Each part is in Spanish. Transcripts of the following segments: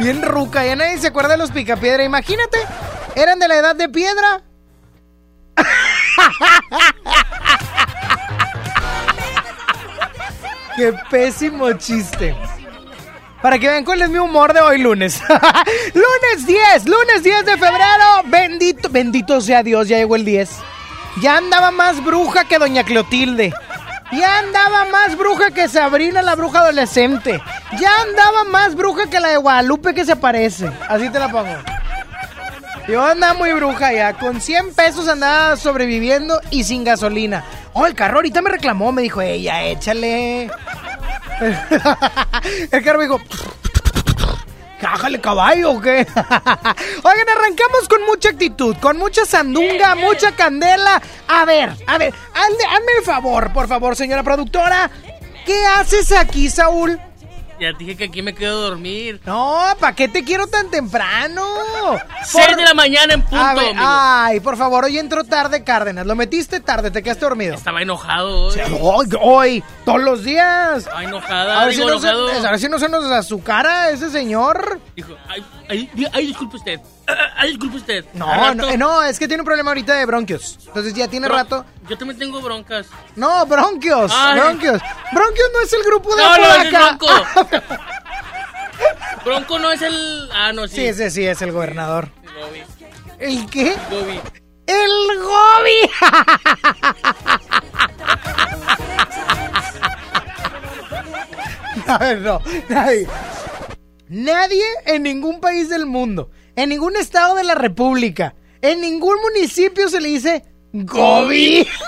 Bien ruca, ya nadie se acuerda de los picapiedra. Imagínate, eran de la edad de piedra. Qué pésimo chiste. Para que vean cuál es mi humor de hoy lunes. lunes 10, lunes 10 de febrero. Bendito, bendito sea Dios, ya llegó el 10. Ya andaba más bruja que doña Clotilde. Ya andaba más bruja que Sabrina, la bruja adolescente. Ya andaba más bruja que la de Guadalupe que se parece. Así te la pongo. Yo andaba muy bruja ya. Con 100 pesos andaba sobreviviendo y sin gasolina. Oh, el carro ahorita me reclamó. Me dijo, ella, échale. el carro me dijo, Cájale caballo, ¿o qué? Oigan, arrancamos con mucha actitud, con mucha sandunga, mucha candela. A ver, a ver, hazme, hazme el favor, por favor, señora productora. ¿Qué haces aquí, Saúl? Ya dije que aquí me quedo a dormir. No, ¿para qué te quiero tan temprano? Seis Por- de la mañana en punto, A ver, ay, por favor, hoy entró tarde, Cárdenas. Lo metiste tarde, te quedaste dormido. Estaba enojado hoy. Hoy, hoy, todos los días. Estaba A enojada, ver, si no se, enojado. a ver si no se nos azucara ese señor. Dijo, ay, ay, ay, disculpe usted. Ah, Ay, disculpe usted. No, no, eh, no, es que tiene un problema ahorita de bronquios. Entonces ya tiene Bro- rato. Yo también tengo broncas. No, bronquios, Ay. bronquios. Bronquios no es el grupo de No, no, es Apodaca. Bronco. Bronco no es el. Ah, no, sí. Sí, ese sí es el gobernador. Gobi. ¿El qué? Gobi. ¡El Gobi! A ver, no, nadie. Nadie en ningún país del mundo, en ningún estado de la república, en ningún municipio se le dice Gobi.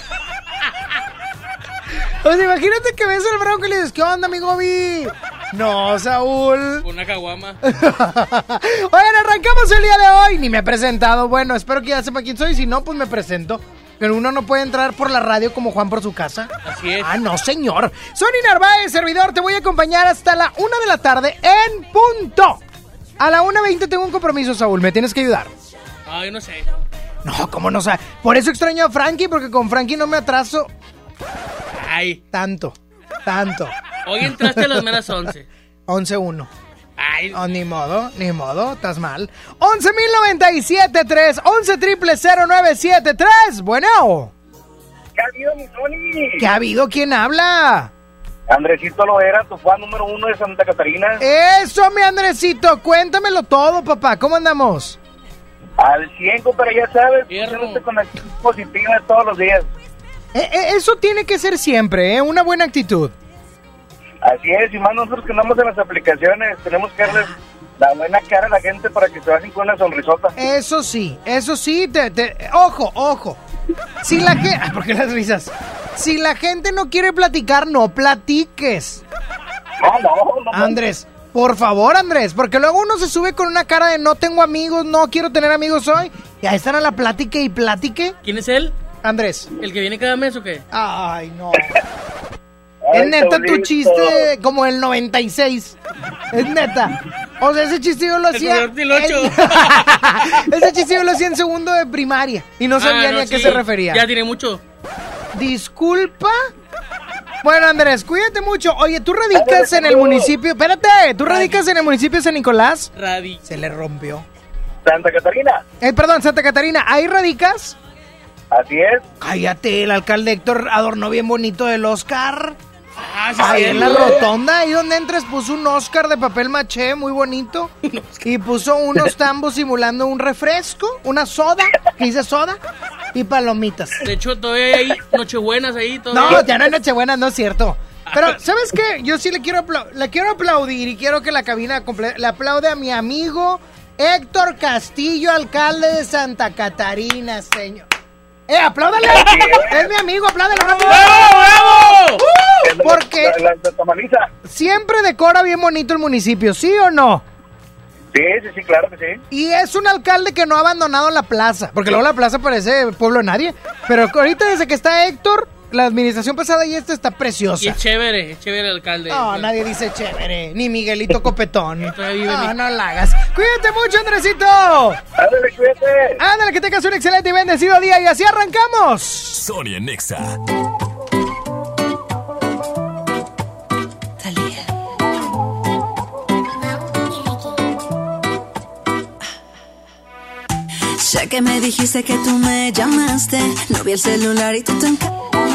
O sea, imagínate que ves al bronco y le dices, ¿qué onda, mi Gobi? No, Saúl. Una caguama. Oigan, arrancamos el día de hoy. Ni me he presentado. Bueno, espero que ya sepa quién soy. Si no, pues me presento. Pero uno no puede entrar por la radio como Juan por su casa. Así es. Ah, no, señor. Sonny Narváez, servidor. Te voy a acompañar hasta la una de la tarde en punto. A la 1.20 tengo un compromiso, Saúl. Me tienes que ayudar. Ay, no sé. No, ¿cómo no sé? Por eso extraño a Frankie, porque con Frankie no me atraso Ay, tanto. Tanto. hoy entraste a las meras 11. 11-1. Ay, Oh, ni modo, ni modo, estás mal. 11.097.3, 11 triple 0973. Bueno, ¿Qué ha habido, mi Tony? ¿qué ha habido? ¿Quién habla? Andresito lo era, tu fan número uno de Santa Catarina. Eso, mi Andresito, cuéntamelo todo, papá. ¿Cómo andamos? Al 100, pero ya sabes, con actitud positiva todos los días. Eh, eh, eso tiene que ser siempre, ¿eh? Una buena actitud. Así es, y más nosotros que andamos en las aplicaciones, tenemos que darles la buena cara a la gente para que se bajen con una sonrisota. Eso sí, eso sí, te, te- ojo, ojo. Si la gente... ¿Por qué las risas? Si la gente no quiere platicar, no platiques. No, no. Andrés, por favor, Andrés, porque luego uno se sube con una cara de no tengo amigos, no quiero tener amigos hoy, y ahí están a la plática y platique. ¿quién es él? Andrés. ¿El que viene cada mes o qué? Ay, no. Ay, es neta tu chiste como el 96. Es neta. O sea, ese chiste yo lo El hacía. ocho. ese chiste yo lo hacía en segundo de primaria y no sabía Ah, ni a qué se refería. Ya tiene mucho. Disculpa. Bueno, Andrés, cuídate mucho. Oye, tú radicas en el municipio. Espérate, tú radicas en el municipio de San Nicolás. Radi. Se le rompió. Santa Catarina, Eh, perdón, Santa Catarina, ¿ahí radicas? así es. Cállate, el alcalde Héctor adornó bien bonito el Oscar. Ah, Ah, sí, Ahí en la rotonda, ahí donde entres, puso un Oscar de papel maché muy bonito. Y puso unos tambos simulando un refresco, una soda, que dice soda, y palomitas. De hecho, todavía hay nochebuenas ahí. Todavía. No, ya no es Nochebuena, no es cierto. Pero, ¿sabes qué? Yo sí le quiero, le quiero aplaudir y quiero que la cabina le aplaude a mi amigo Héctor Castillo, alcalde de Santa Catarina, señor. ¡Eh, apláudale! Es mi amigo, apláudale rápido. ¡Bravo! Porque La, la, siempre decora bien bonito el municipio, ¿sí o no? Sí, sí, sí, claro que sí. Y es un alcalde que no ha abandonado la plaza, porque luego la plaza parece pueblo de nadie. Pero ahorita desde que está Héctor, la administración pasada y esta está Y preciosa. es chévere, es chévere el alcalde. No, nadie dice chévere, ni Miguelito Copetón. No, no la hagas. Cuídate mucho, Andresito. Ándale, cuídate. Ándale, que tengas un excelente y bendecido día y así arrancamos. Sonia Nexa. Sé que me dijiste que tú me llamaste. No vi el celular y tú te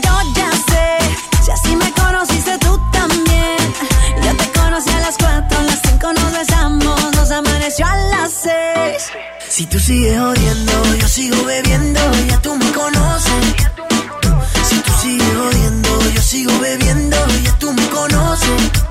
ya sé. Si así me conociste tú también. Yo te conocí a las cuatro, a las cinco nos besamos, nos amaneció a las seis. Si tú sigues odiando, yo sigo bebiendo. Ya tú me conoces. Si tú sigues odiando, yo sigo bebiendo. Ya tú me conoces.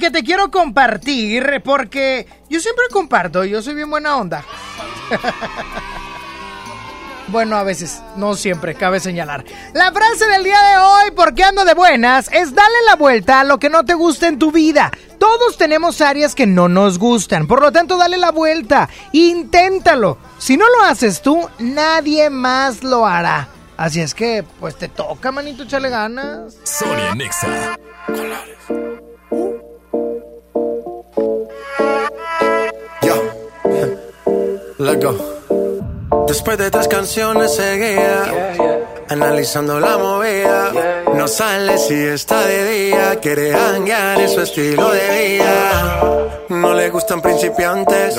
que te quiero compartir, porque yo siempre comparto, yo soy bien buena onda. Bueno, a veces, no siempre, cabe señalar. La frase del día de hoy, porque ando de buenas, es dale la vuelta a lo que no te gusta en tu vida. Todos tenemos áreas que no nos gustan, por lo tanto dale la vuelta, inténtalo. Si no lo haces tú, nadie más lo hará. Así es que, pues te toca, manito, echarle ganas. Sonia Nexa. Let's go. Después de tres canciones seguía, analizando la movida. No sale si está de día, quiere hanguear, es su estilo de vida. No le gustan principiantes,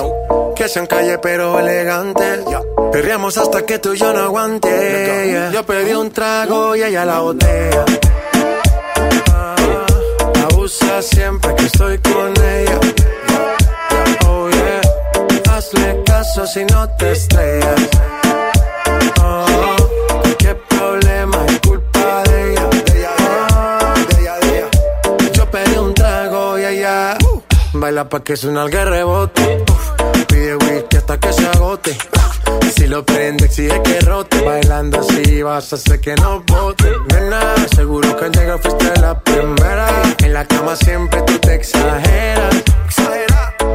que sean calle pero elegantes. Perreamos hasta que tú y yo no aguante. Yo pedí un trago y ella la botella. Ah, abusa siempre que estoy con ella. Hazle caso si no te estrellas. Oh, qué problema es culpa de ella. Yo pedí un trago y ella baila pa' que suena el rebote. Pide whisky hasta que se agote. Si lo prende, exige que rote. Bailando así vas a hacer que no bote. Nena, seguro que al llegar fuiste la primera. En la cama siempre tú te exageras.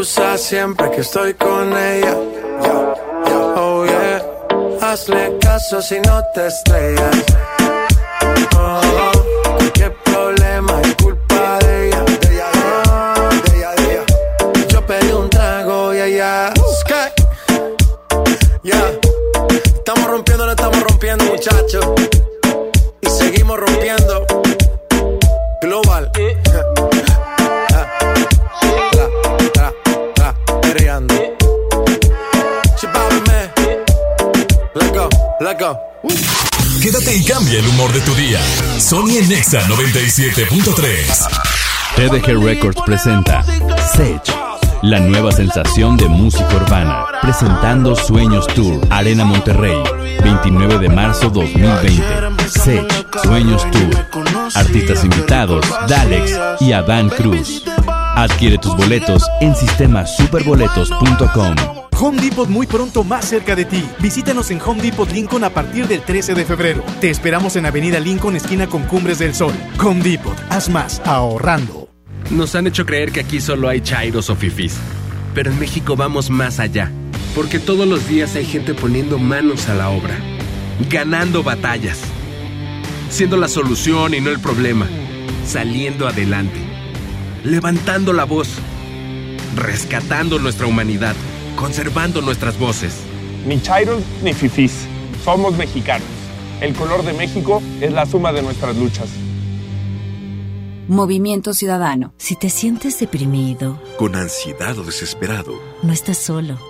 Abusa siempre que estoy con ella. Oh yeah, hazle caso si no te estrellas. Oh, qué problema es culpa de ella. Oh, yo pedí un trago y ella. Sky. Yeah, estamos rompiendo, no estamos rompiendo, muchachos. Y seguimos rompiendo. Quédate y cambia el humor de tu día. Sony en Nexa 97.3. TDG Records presenta Sage, la nueva sensación de música urbana, presentando Sueños Tour, Arena Monterrey, 29 de marzo 2020. Sage, Sueños Tour, artistas invitados, Dalex y Adán Cruz. Adquiere tus boletos en sistemasuperboletos.com. Home Depot muy pronto más cerca de ti. Visítanos en Home Depot Lincoln a partir del 13 de febrero. Te esperamos en Avenida Lincoln, esquina con Cumbres del Sol. Home Depot, haz más ahorrando. Nos han hecho creer que aquí solo hay chairos o fifís. Pero en México vamos más allá. Porque todos los días hay gente poniendo manos a la obra. Ganando batallas. Siendo la solución y no el problema. Saliendo adelante. Levantando la voz. Rescatando nuestra humanidad. Conservando nuestras voces. Ni chairos ni fifís. Somos mexicanos. El color de México es la suma de nuestras luchas. Movimiento Ciudadano. Si te sientes deprimido, Con ansiedad o desesperado, no estás solo.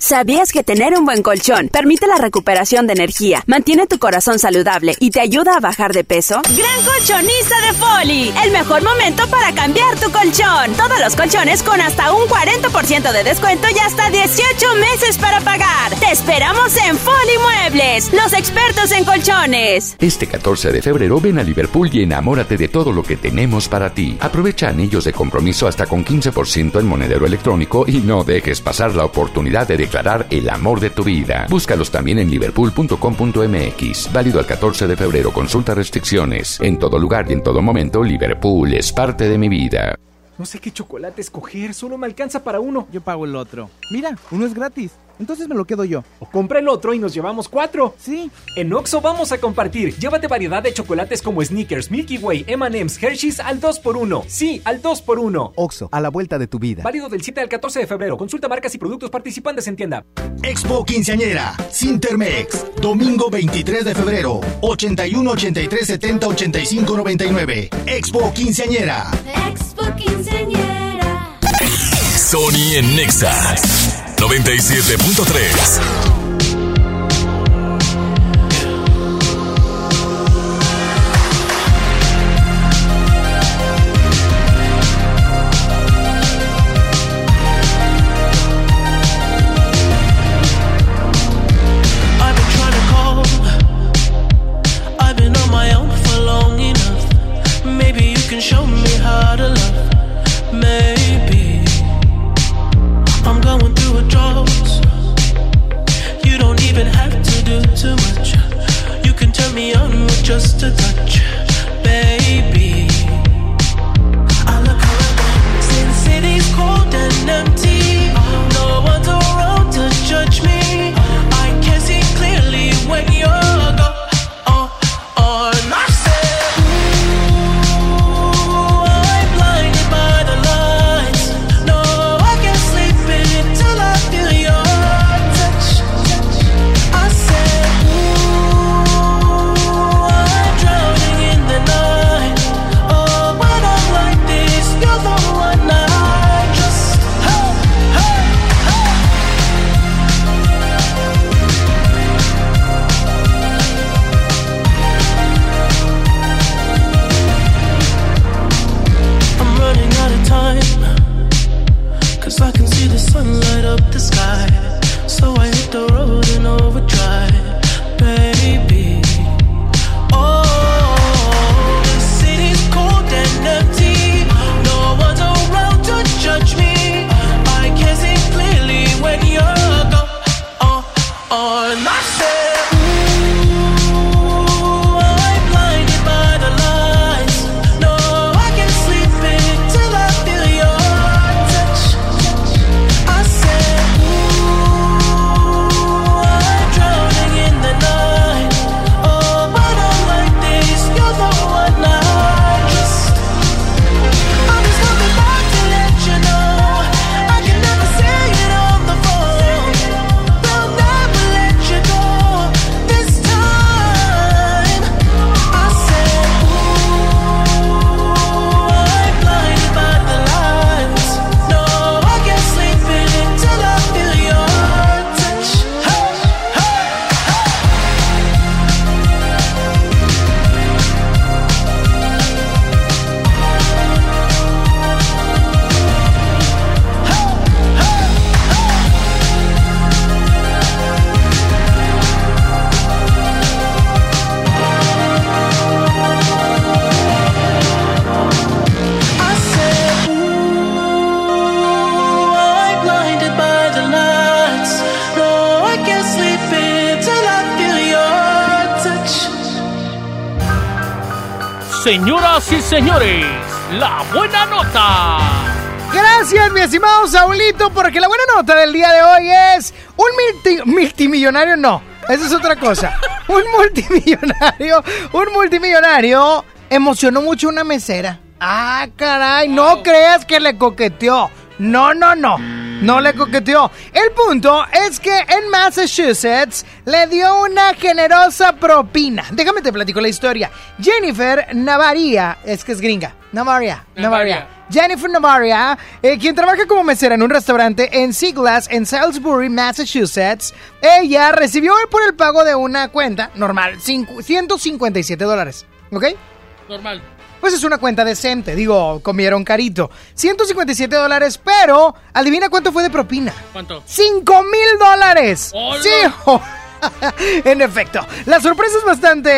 ¿Sabías que tener un buen colchón permite la recuperación de energía, mantiene tu corazón saludable y te ayuda a bajar de peso? Gran colchonista de Foli, el mejor momento para cambiar tu colchón. Todos los colchones con hasta un 40% de descuento y hasta 18 meses para pagar. Te esperamos en Foli Muebles, los expertos en colchones. Este 14 de febrero ven a Liverpool y enamórate de todo lo que tenemos para ti. Aprovecha anillos de compromiso hasta con 15% en monedero electrónico y no dejes pasar la oportunidad de declarar el amor de tu vida. Búscalos también en liverpool.com.mx. Válido al 14 de febrero. Consulta restricciones. En todo lugar y en todo momento, Liverpool es parte de mi vida. No sé qué chocolate escoger, solo me alcanza para uno. Yo pago el otro. Mira, uno es gratis. Entonces me lo quedo yo. O compra el otro y nos llevamos cuatro. Sí. En Oxo vamos a compartir. Llévate variedad de chocolates como Snickers, Milky Way, M&M's, Hershey's al 2x1. Sí, al 2x1. Oxo, a la vuelta de tu vida. Válido del 7 al 14 de febrero. Consulta marcas y productos participantes en tienda. Expo Quinceañera, Sintermex. Domingo 23 de febrero. 81 83 70 85 99. Expo Quinceañera. Expo Quinceañera. Sony en Nexa 97.3. too much. You can turn me on with just a touch, baby. I look around since city's cold and empty. Señoras y señores, la buena nota. Gracias, mi estimado Saulito, porque la buena nota del día de hoy es un multi- multimillonario, no, eso es otra cosa. Un multimillonario, un multimillonario emocionó mucho una mesera. Ah, caray, no creas que le coqueteó. No, no, no. No le coqueteó. El punto es que en Massachusetts le dio una generosa propina. Déjame te platico la historia. Jennifer Navaria, es que es gringa. Navaria, Navaria. Jennifer Navaria, eh, quien trabaja como mesera en un restaurante en Siglas, en Salisbury, Massachusetts, ella recibió por el pago de una cuenta normal, cincu- 157 dólares. ¿Ok? Normal. Pues es una cuenta decente, digo, comieron carito. 157 dólares, pero adivina cuánto fue de propina. ¿Cuánto? 5 mil dólares. ¡Hola! Sí. en efecto, la sorpresa es bastante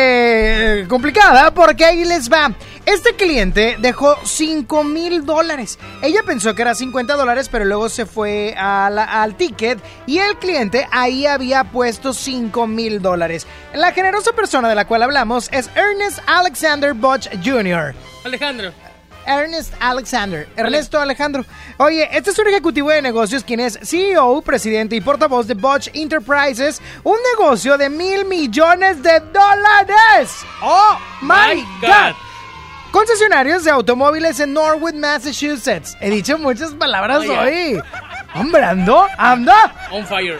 eh, complicada porque ahí les va. Este cliente dejó 5 mil dólares. Ella pensó que era 50 dólares, pero luego se fue al ticket y el cliente ahí había puesto 5 mil dólares. La generosa persona de la cual hablamos es Ernest Alexander Butch Jr. Alejandro. Ernest Alexander. Ernesto Alejandro. Oye, este es un ejecutivo de negocios quien es CEO, presidente y portavoz de Botch Enterprises, un negocio de mil millones de dólares. ¡Oh, my, God. Concesionarios de automóviles en Norwood, Massachusetts. He dicho muchas palabras Oh, yeah. hoy. Hombre, ando, anda. On fire.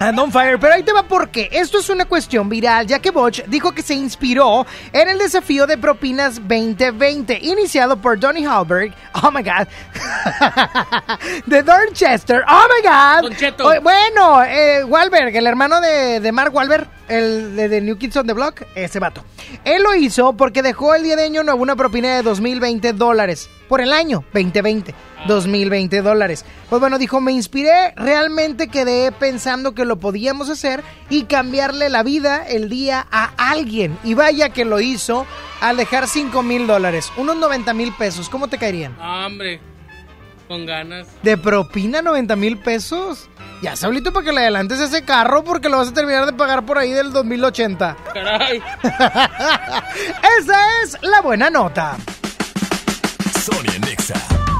And on fire, pero ahí te va porque esto es una cuestión viral, ya que Botch dijo que se inspiró en el desafío de propinas 2020, iniciado por Donny Halberg, oh my god, de Dorchester, oh my god. Don Cheto. Oye, bueno, eh, Wahlberg, el hermano de, de Mark Wahlberg, el de, de New Kids on the Block, ese vato. Él lo hizo porque dejó el día de año nuevo una propina de 2020 dólares por el año 2020. 2020 dólares. Pues bueno, dijo, me inspiré, realmente quedé pensando que lo podíamos hacer y cambiarle la vida el día a alguien. Y vaya que lo hizo al dejar 5 mil dólares, unos 90 mil pesos. ¿Cómo te caerían? Ah, hombre. Con ganas. ¿De propina 90 mil pesos? Ya, Saulito, para que le adelantes ese carro porque lo vas a terminar de pagar por ahí del 2080. Caray. Esa es la buena nota. Sonia Nexa.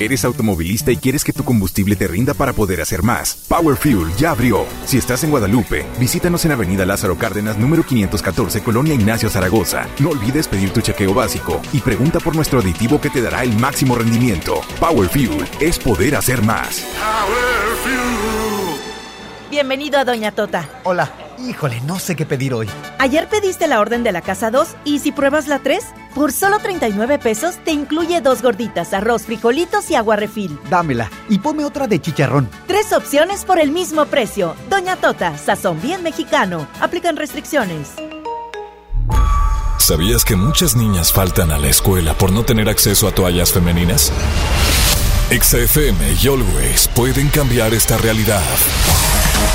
¿Eres automovilista y quieres que tu combustible te rinda para poder hacer más? Power Fuel ya abrió. Si estás en Guadalupe, visítanos en Avenida Lázaro Cárdenas, número 514, Colonia Ignacio Zaragoza. No olvides pedir tu chequeo básico y pregunta por nuestro aditivo que te dará el máximo rendimiento. Power Fuel es poder hacer más. Bienvenido a Doña Tota. Hola. Híjole, no sé qué pedir hoy. Ayer pediste la orden de la casa 2 y si pruebas la 3, por solo 39 pesos te incluye dos gorditas, arroz, frijolitos y agua refil. Dámela y ponme otra de chicharrón. Tres opciones por el mismo precio. Doña Tota, sazón bien mexicano. Aplican restricciones. ¿Sabías que muchas niñas faltan a la escuela por no tener acceso a toallas femeninas? XFM y Always pueden cambiar esta realidad.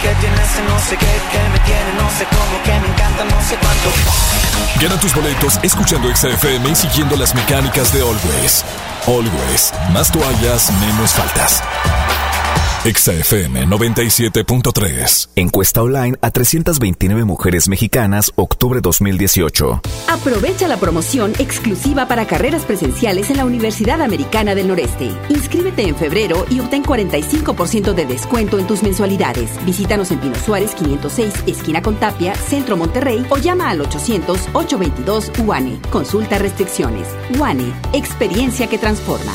Que no sé qué, que me tiene no sé cómo, que me encanta no sé cuánto. Gana tus boletos escuchando XFM y siguiendo las mecánicas de Always. Always, más toallas, menos faltas. XFM 97.3. Encuesta online a 329 mujeres mexicanas, octubre 2018. Aprovecha la promoción exclusiva para carreras presenciales en la Universidad Americana del Noreste. Inscríbete en febrero y obtén 45% de descuento en tus mensualidades. Visítanos en Pino Suárez 506, esquina con Tapia, Centro Monterrey o llama al 800-822 UANE. Consulta restricciones. UANE, experiencia que transforma.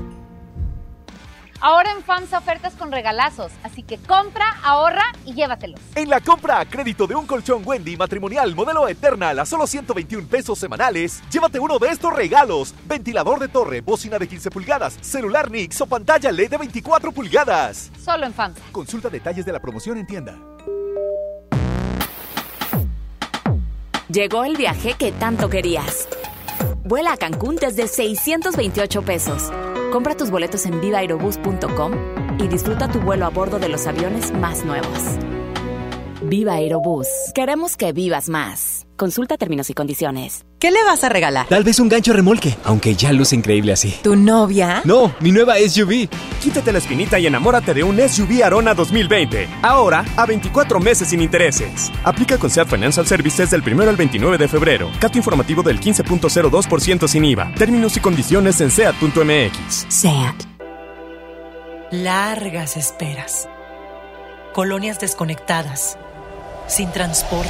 Ahora en FAMSA ofertas con regalazos, así que compra, ahorra y llévatelos. En la compra a crédito de un colchón Wendy matrimonial modelo Eternal a solo 121 pesos semanales, llévate uno de estos regalos: ventilador de torre, bocina de 15 pulgadas, celular Nix o pantalla LED de 24 pulgadas. Solo en FAMSA. Consulta detalles de la promoción en tienda. Llegó el viaje que tanto querías. Vuela a Cancún desde 628 pesos. Compra tus boletos en vivaerobus.com y disfruta tu vuelo a bordo de los aviones más nuevos. Viva Aerobús. Queremos que vivas más. Consulta términos y condiciones. ¿Qué le vas a regalar? Tal vez un gancho remolque, aunque ya luce increíble así. ¿Tu novia? No, mi nueva SUV. Quítate la espinita y enamórate de un SUV Arona 2020. Ahora a 24 meses sin intereses. Aplica con SEAT Financial Services del 1 al 29 de febrero. Cato informativo del 15.02% sin IVA. Términos y condiciones en SEAT.mx. SEAT. Largas esperas. Colonias desconectadas. Sin transporte.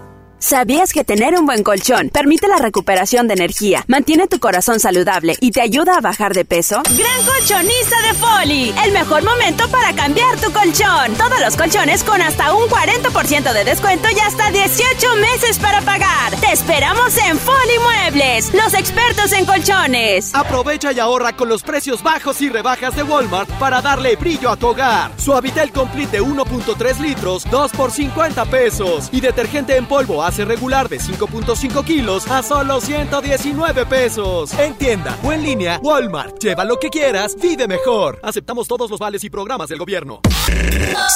¿Sabías que tener un buen colchón permite la recuperación de energía, mantiene tu corazón saludable y te ayuda a bajar de peso? Gran colchonista de Foli, el mejor momento para cambiar tu colchón. Todos los colchones con hasta un 40% de descuento y hasta 18 meses para pagar. Te esperamos en Foli Muebles, los expertos en colchones. Aprovecha y ahorra con los precios bajos y rebajas de Walmart para darle brillo a tu hogar. Suavitel Complete de 1.3 litros, 2 por 50 pesos. Y detergente en polvo hace regular de 5.5 kilos a solo 119 pesos. En tienda o en línea, Walmart. Lleva lo que quieras, vive mejor. Aceptamos todos los vales y programas del gobierno.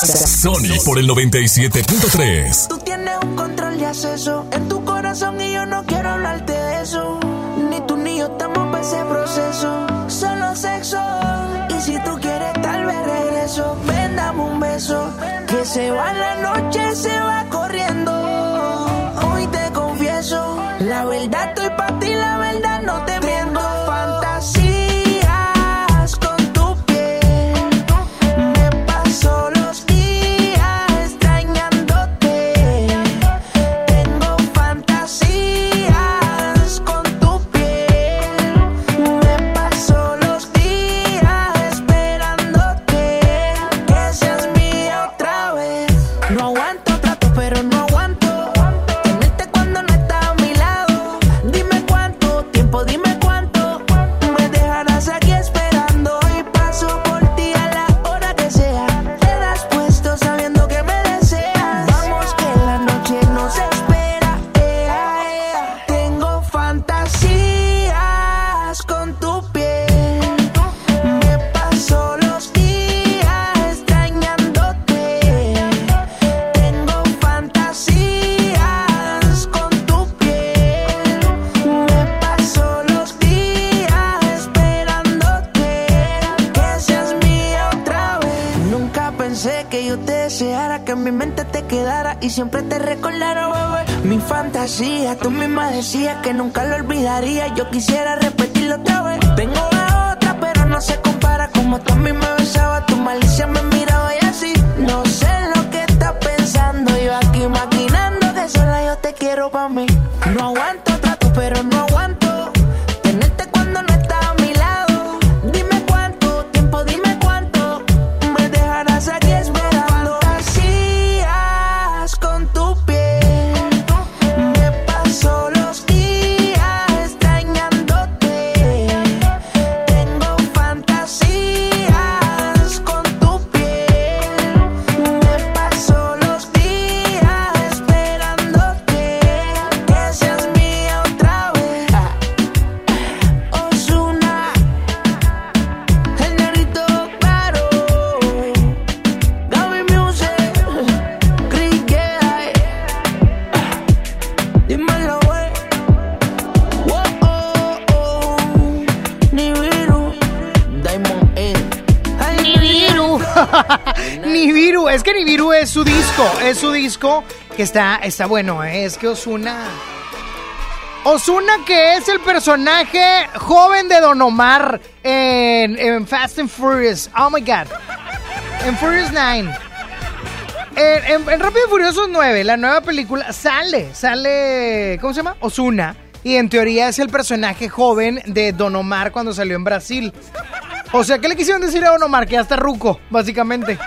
Sony por el 97.3. Tú tienes un control de acceso en tu corazón y yo no quiero hablarte de eso. Ni tú ni yo estamos para ese proceso. Solo sexo. Y si tú quieres, tal vez regreso. Ven, dame un beso. Que se va la noche, se va corriendo beso. La verdad estoy para ti, la verdad. Olvidaría. Yo que está, está bueno, ¿eh? es que Osuna. Osuna que es el personaje joven de Don Omar en, en Fast and Furious. Oh my god. En Furious 9. En, en- en Rápido y Furiosos 9, la nueva película, sale, sale, ¿cómo se llama? Osuna. Y en teoría es el personaje joven de Don Omar cuando salió en Brasil. O sea, ¿qué le quisieron decir a Don Omar? Que ya está ruco, básicamente.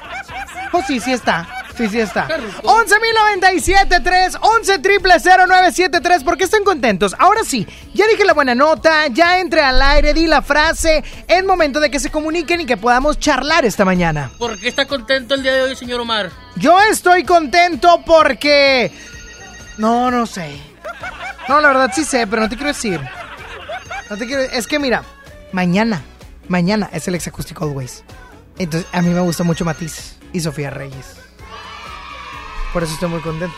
Pues sí, sí está. Sí, sí está. 11.097.3, 11 triple 0973. ¿Por qué están contentos? Ahora sí, ya dije la buena nota, ya entré al aire, di la frase. Es momento de que se comuniquen y que podamos charlar esta mañana. ¿Por qué está contento el día de hoy, señor Omar? Yo estoy contento porque... No, no sé. No, la verdad sí sé, pero no te quiero decir. No te quiero... Es que mira, mañana, mañana es el Ex Acústico Always. Entonces, a mí me gusta mucho Matiz y Sofía Reyes. Por eso estoy muy contento.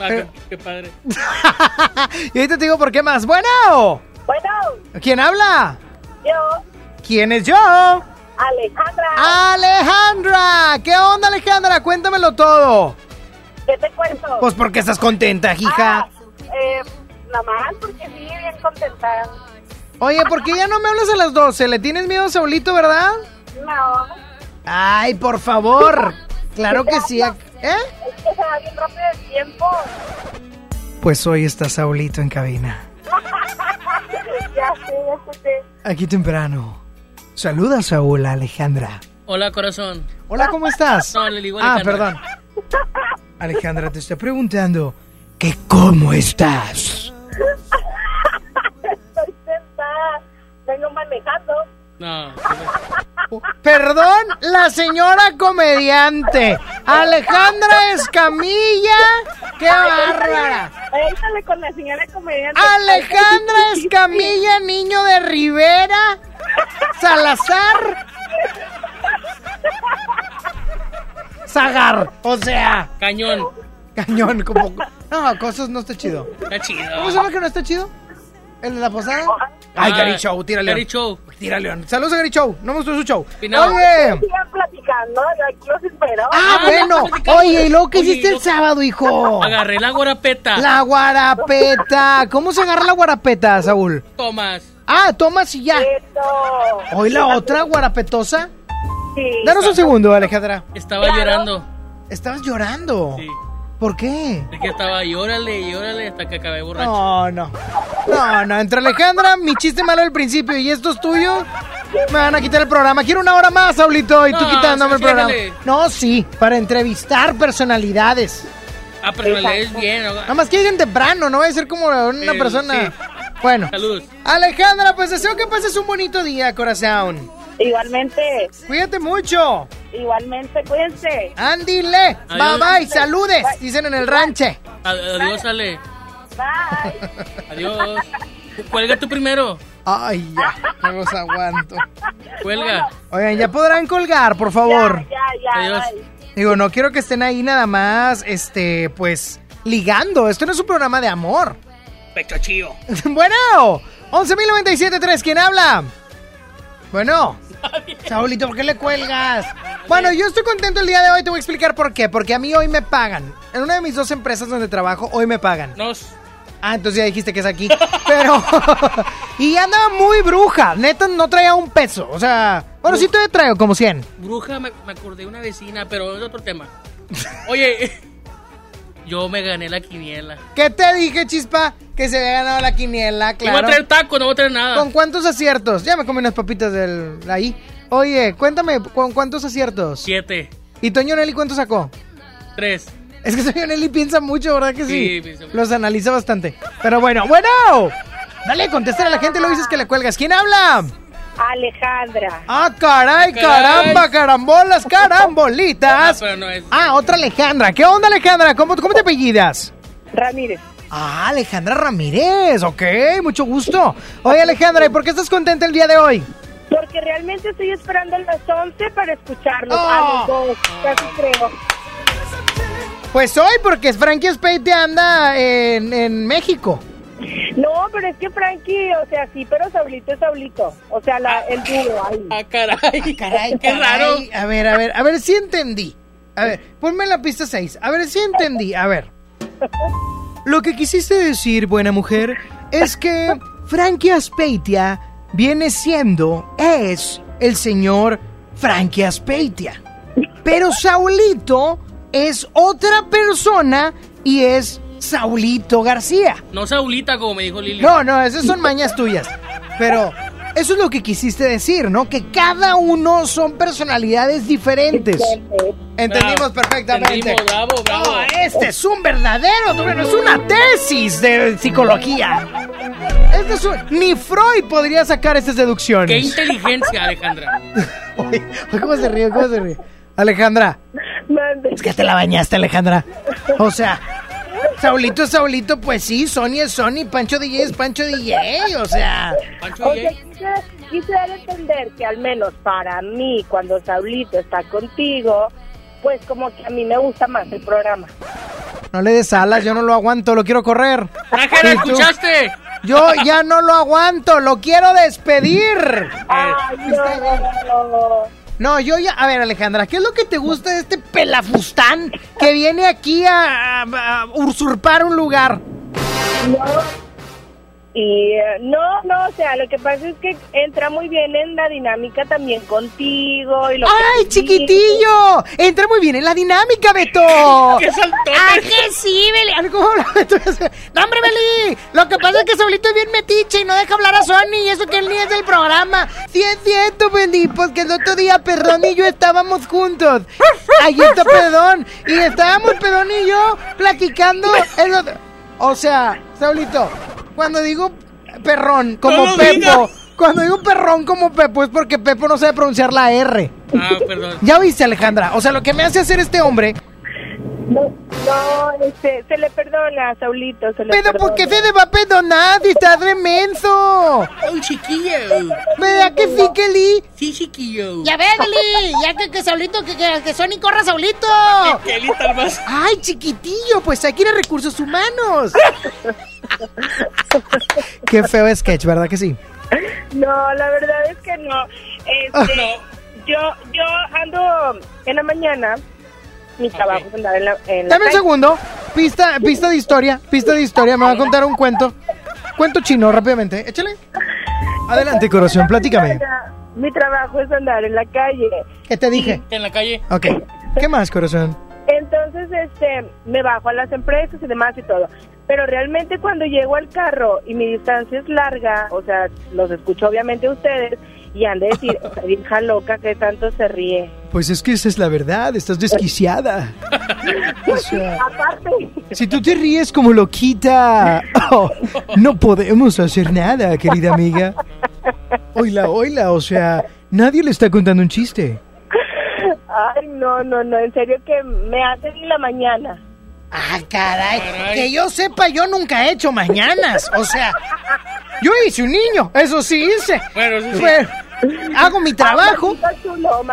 Ah, Pero- qué, qué padre. Y ahorita te digo por qué más. Bueno, Bueno, ¿quién habla? yo, ¿Quién es yo? Alejandra, Alejandra. ¿Qué onda, Alejandra? Cuéntamelo todo. ¿qué te cuento? Pues porque estás contenta, hija. Ah, eh, nada más porque sí, bien contenta. Oye, ¿por qué ya no me hablas a las 12? ¿Le tienes miedo a Saulito, verdad? No, Ay, por favor. Claro que sí. ¿Eh? es que se va bien rápido el tiempo. Pues hoy está Saulito en cabina. ya sé, ya sé. Aquí temprano. Saluda, Saúl, a Alejandra. Hola, corazón. Hola, ¿cómo estás? No, le digo Ah, Alejandra. perdón. Alejandra, te estoy preguntando que cómo estás. Estoy sentada, vengo manejando. No. Perdón, la señora comediante. Alejandra Escamilla. ¡Qué bárbara! Échale con la señora comediante. Alejandra Escamilla, niño de Rivera. Salazar. Zagar. O sea, Cañón. cañón, como. No, cosas no está chido. Está chido. ¿Cómo se llama que no está chido? ¿El de la posada? Ay, Ah, Gary Show, tírale. Gary Show. Tírale. Saludos a Gary Show. No me gustó su show. Pinao. Oye. Platicando aquí los espero. Ah, bueno. Oye, ¿y luego qué hiciste el sábado, hijo? Agarré la guarapeta. La guarapeta. ¿Cómo se agarra la guarapeta, Saúl? Tomás. Ah, tomas y ya. Eso. ¿Hoy la otra guarapetosa? Sí. Danos un segundo, Alejandra. Estaba llorando. ¿Estabas llorando? Sí. ¿Por qué? Es que estaba llórale, llórale hasta que acabé borracho. No, no. No, no. Entre Alejandra, mi chiste malo del principio y estos tuyos, me van a quitar el programa. Quiero una hora más, Saulito, y tú No, quitándome el sí, programa. déjale. No, sí, para entrevistar personalidades. Ah, pero es bien. ¿no? Nada más que lleguen temprano, no va a ser como una Sí, persona. sí. Bueno. Saludos. Alejandra, pues deseo que pases un bonito día, corazón. Igualmente. Cuídate mucho. Igualmente, cuídense. Andy Le. Bye bye, saludes, dicen en el ranche. Ad- Adiós, Ale. Bye. Adiós. Cuelga tú primero. Ay, ya, no los aguanto. Cuelga. Oigan, ya podrán colgar, por favor. Ya, ya, Adiós. Digo, no quiero que estén ahí nada más, este, pues, ligando. Esto no es un programa de amor. Pecho chío. bueno, 11.097.3, ¿quién habla? Bueno, Saulito, ¿por qué le cuelgas? Bueno, yo estoy contento el día de hoy, te voy a explicar por qué. Porque a mí hoy me pagan. En una de mis dos empresas donde trabajo, hoy me pagan. Nos. Ah, entonces ya dijiste que es aquí. Pero. y andaba muy bruja. Neta, no traía un peso. O sea. Bueno, sí te traigo como 100. Bruja, me, me acordé de una vecina, pero es otro tema. Oye, yo me gané la quiniela. ¿Qué te dije, chispa? Que se había ganado la quiniela, No claro. voy a traer taco, no voy a traer nada. ¿Con cuántos aciertos? Ya me comí unas papitas del ahí. Oye, cuéntame, ¿con cuántos aciertos? Siete, ¿Y Toño Nelly cuánto sacó? tres. Es que Toño Nelly piensa mucho, ¿verdad que sí? Sí. Los analiza bastante. Pero bueno, bueno. Dale, contestar a la gente, lo dices que le cuelgas. ¿Quién habla? Alejandra. Ah, caray, caramba, carambolas, carambolitas. Ah, pero no es. Ah, otra Alejandra. ¿Qué onda, Alejandra? ¿Cómo, cómo te apellidas? Ramírez. Ah, Alejandra Ramírez, ok, mucho gusto. Oye, Alejandra, ¿y por qué estás contenta el día de hoy? Porque realmente estoy esperando a las 11 para escucharlos Oh. a los dos. Casi creo. Pues hoy, porque Frankie Spade anda en, en México. No, pero es que Frankie, o sea, sí, pero Saulito es Saulito. O sea, la, el dúo ahí. Ah, caray. Caray, Qué raro. A ver, a ver, a ver si entendí. A ver, ponme la pista 6. A ver si entendí. A ver. Lo que quisiste decir, buena mujer, es que Frankie Aspeitia viene siendo, es el señor Frankie Aspeitia. Pero Saulito es otra persona y es Saulito García. No Saulita, como me dijo Lili. No, no, esas son mañas tuyas. Pero eso es lo que quisiste decir, ¿no? Que cada uno son personalidades diferentes. Entendimos Bravo. perfectamente. Entendimos, bravo, bravo. No, este es un verdadero, bueno, es una tesis de psicología. Este es un- ni Freud podría sacar estas Qué deducciones. inteligencia, Alejandra. Oye, oye, ¿Cómo se ríe? ¿Cómo se ríe? Alejandra, Mande. es que te la bañaste, Alejandra. O sea, Saulito es Saulito, pues sí, Sony es Sony, Pancho DJ es Pancho DJ, o sea. Pancho O sea, DJ. quise, quise dar a entender que al menos para mí, cuando Saulito está contigo, pues como que a mí me gusta más el programa. No le des alas, yo no lo aguanto, lo quiero correr. ¿escuchaste? Yo ya no lo aguanto, lo quiero despedir. Ay, no. No, yo ya. A ver, Alejandra, ¿qué es lo que te gusta de este pelafustán que viene aquí a usurpar un lugar? No. Y eh, no, no, o sea, lo que pasa es que entra muy bien en la dinámica también contigo y lo que ¡Ay, chiquitillo! Entra muy bien en la dinámica, Beto. ¡Qué saltote! ¡Ah, que sí, Beli! ¡No, hombre, Beli! Lo que pasa es que Saulito es bien metiche y no deja hablar a Sony y eso que él ni es del programa. Sí es cierto, Beli, porque el otro día Perdón y yo estábamos juntos. Ahí está Perdón. Y estábamos Perdón y yo platicando. el otro- O sea, Saulito, cuando digo perrón como No Pepo... Cuando digo perrón como Pepo es porque Pepo no sabe pronunciar la R. Ah, perdón. Ya viste, Alejandra. O sea, lo que me hace hacer este hombre. No, no, este, se le perdona a Saulito, se le Pero ¿por qué perdona. se le va a perdonar si está remenso? ¡Ay, chiquillo! ¿Verdad que sí, Kelly? Sí, chiquillo. Ya ve, Kelly. Ya que, que Saulito, que, que, que Sony corra Saulito. Kelly tal más. Ay, chiquitillo, pues hay que ir a recursos humanos. Qué feo sketch, ¿verdad que sí? No, la verdad es que no. Este, No. yo, yo ando en la mañana. Mi trabajo es andar en la, en la Dame un calle. segundo. Pista, pista de historia. Pista de historia. Me va a contar un cuento. Cuento chino rápidamente. Échale. Adelante, corazón. Platícame. Mi trabajo es andar en la calle. ¿Qué te dije? En la calle. Ok. ¿Qué más, corazón? Entonces, este, me bajo a las empresas y demás y todo. Pero realmente cuando llego al carro y mi distancia es larga, o sea, los escucho obviamente a ustedes y han de decir, esa vieja loca que tanto se ríe. Pues es que esa es la verdad. Estás desquiciada. O sea, Aparte, si tú te ríes como loquita, oh, no podemos hacer nada, querida amiga. Oila, oila. O sea, nadie le está contando un chiste. ay, no, no, no, en serio que me hacen la mañana. Ah, caray. Que yo sepa, yo nunca he hecho mañanas. O sea, yo hice un niño. Eso sí hice. Bueno, eso sí. Pero hago mi trabajo. Ah,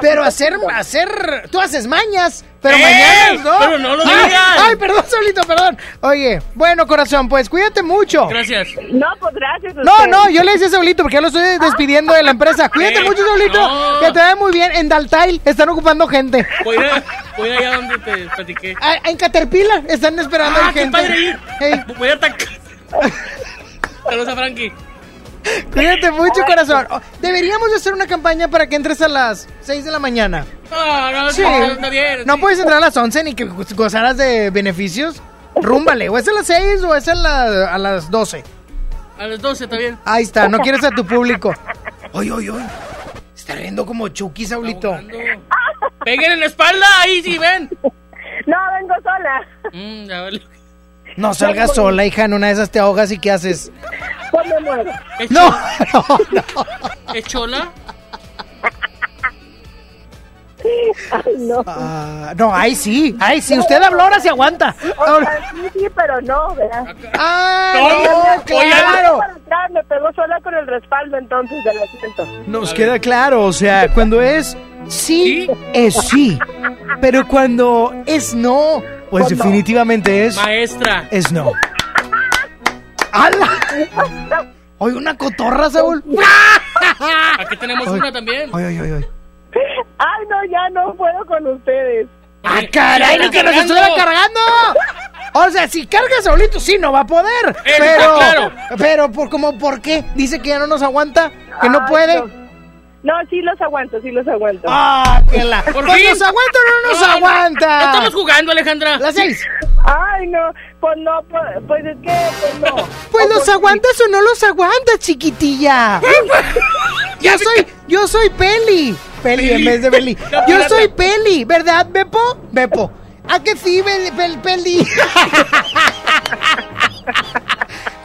Pero hacer, hacer, tú haces mañas, pero ¡Ey! mañanas no. Pero no lo Ay, digas. Ay, perdón, Saulito, perdón. Oye, bueno, corazón, pues cuídate mucho. Gracias. No, pues gracias. a No, no, yo le decía a Saulito porque ya lo estoy despidiendo de la empresa. Cuídate Eh, mucho, Saulito. no. Que te vaya muy bien. En Daltail están ocupando gente. Voy a, voy allá donde te platiqué. Ah, En Caterpillar están esperando Ah, ahí qué gente. padre ir. Ey, Voy a atacar. Saludos a Frankie. Cuídate mucho, corazón. Oh, Deberíamos de hacer una campaña para que entres a las 6 de la mañana. No, no, Sí. no, está bien. No sí. puedes entrar a las 11 ni que gozaras de beneficios. Rúmbale, o es a las 6 o es a, la- a las 12. A las 12 está bien. Ahí está, no quieres a tu público. Oye, oye, oye. Está riendo como Chucky, Saulito. Peguen en la espalda, ahí sí, ven. No, vengo sola. Mm, ya vale. No salgas sola, hija, en una de esas te ahogas y ¿qué haces? Pues me muero. ¿Es No, chola? no, no. ¿Es chola? Ay, no. Ah, no, ahí sí, ahí sí. Usted habló, ahora se aguanta. O sea, sí, sí, pero no, ¿verdad? Ah, no, Oye, claro. Atrás, me pegó sola con el respaldo entonces del asiento. Nos queda claro, o sea, cuando es sí, ¿Sí? es sí. Pero cuando es no, pues definitivamente es, Maestra. es no. ¡Hala! Oye, una cotorra, Saúl. Aquí tenemos Ay. una también. Ay, ay, ay, ay. Ay, no, ya no puedo con ustedes. ¡Ah, caray! ¡Ni que nos estuviera cargando! O sea, si carga solito, sí, no va a poder. Eh, pero, claro. pero, por, como, ¿por qué? Dice que ya no nos aguanta, que no Ay, puede. No. No, sí los aguanto, sí los aguanto. ¡Ah, que la! ¿Por Pues fin? nos aguanta o no nos No, no, aguanta. Estamos jugando, Alejandra. Las seis. Ay, no, pues no, pues, pues es que, pues no. Pues O los aguantas o no los aguantas, chiquitilla. Yo soy, yo soy Peli. Peli en vez de Beli. La Yo soy Peli, ¿verdad, Bepo? Bepo. ¿A que sí, Peli?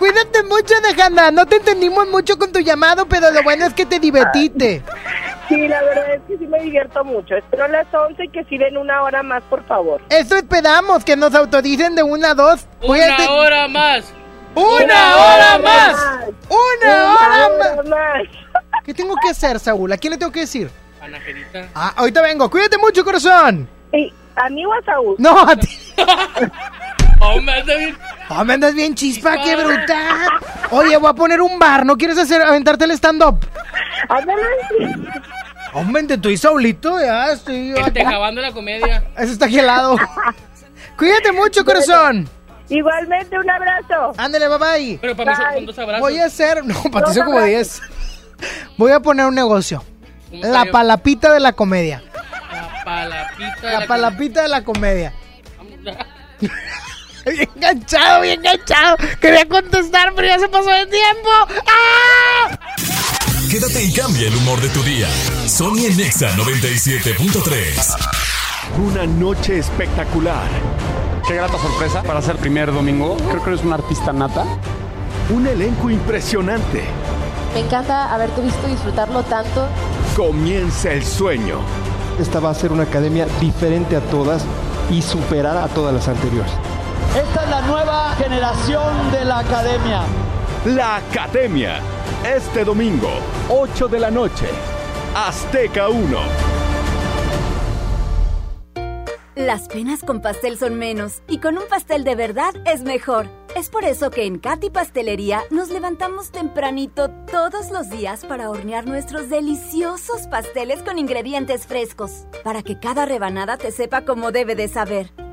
Cuídate mucho, Alejandra. No te entendimos mucho con tu llamado, pero lo bueno es que te divertiste. Sí, la verdad es que sí me divierto mucho. Espero las 11 y que si den una hora más, por favor. Eso esperamos, que nos autoricen de una a dos. Cuídate- Una hora más. ¡Una hora más! ¡Una hora más! hora más. ¿Qué tengo que hacer, Saúl? ¿A quién le tengo que decir? Anagelita. Ah, ahorita vengo. Cuídate mucho, corazón. Sí, ¿A mí o a Saúl? No, a ti. Hombre, anda bien. Oh, me andas bien chispa, qué bruta. Oye, voy a poner un bar. ¿No quieres hacer aventarte el stand-up? Ándale. Hombre, te estoy Saulito, ya estoy. yo acá. tejabando de la comedia. Eso está aquí al lado. Cuídate mucho, corazón. Igualmente, un abrazo. Ándale, bye bye. Pero para mí son- Bye. dos abrazos. Voy a hacer. No, para ti son como abrazos. 10. Voy a poner un negocio. ¿Cómo La salió? palapita de la comedia. La palapita. de La la palapita de la comedia. Bien enganchado, bien enganchado. Quería contestar, pero ya se pasó el tiempo. ¡Ah! Quédate y cambia el humor de tu día. Sony en Nexa 97.3. Una noche espectacular. Qué grata sorpresa para ser primer domingo. Creo que eres un artista nata. Un elenco impresionante. Me encanta haberte visto disfrutarlo tanto. Comienza el sueño. Esta va a ser una academia diferente a todas y superar a todas las anteriores. Esta es la nueva generación de la academia. La Academia. Este domingo, 8 de la noche. Azteca 1. Las penas con pastel son menos y con un pastel de verdad es mejor. Es por eso que en Katy Pastelería nos levantamos tempranito todos los días para hornear nuestros deliciosos pasteles con ingredientes frescos, para que cada rebanada te sepa como debe de saber.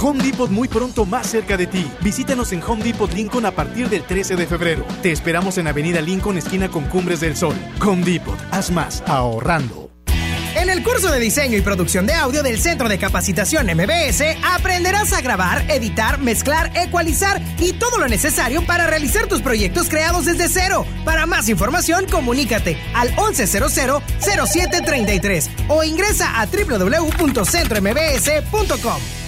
Home Depot muy pronto más cerca de ti. Visítanos en Home Depot Lincoln a partir del 13 de febrero. Te esperamos en Avenida Lincoln, esquina con Cumbres del Sol. Home Depot, haz más ahorrando. En el curso de diseño y producción de audio del Centro de Capacitación MBS aprenderás a grabar, editar, mezclar, ecualizar y todo lo necesario para realizar tus proyectos creados desde cero. Para más información, comunícate al 1100-0733 o ingresa a www.centrombs.com.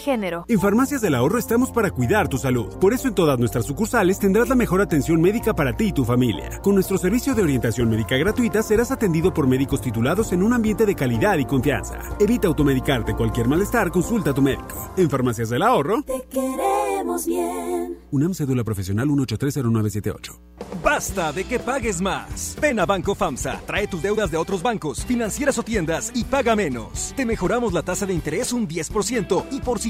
género. En Farmacias del Ahorro estamos para cuidar tu salud. Por eso en todas nuestras sucursales tendrás la mejor atención médica para ti y tu familia. Con nuestro servicio de orientación médica gratuita serás atendido por médicos titulados en un ambiente de calidad y confianza. Evita automedicarte cualquier malestar, consulta a tu médico. En Farmacias del Ahorro. Te queremos bien. UNAM Cédula Profesional 1830978. Basta de que pagues más. Ven a Banco FAMSA, trae tus deudas de otros bancos, financieras o tiendas y paga menos. Te mejoramos la tasa de interés un 10% y por si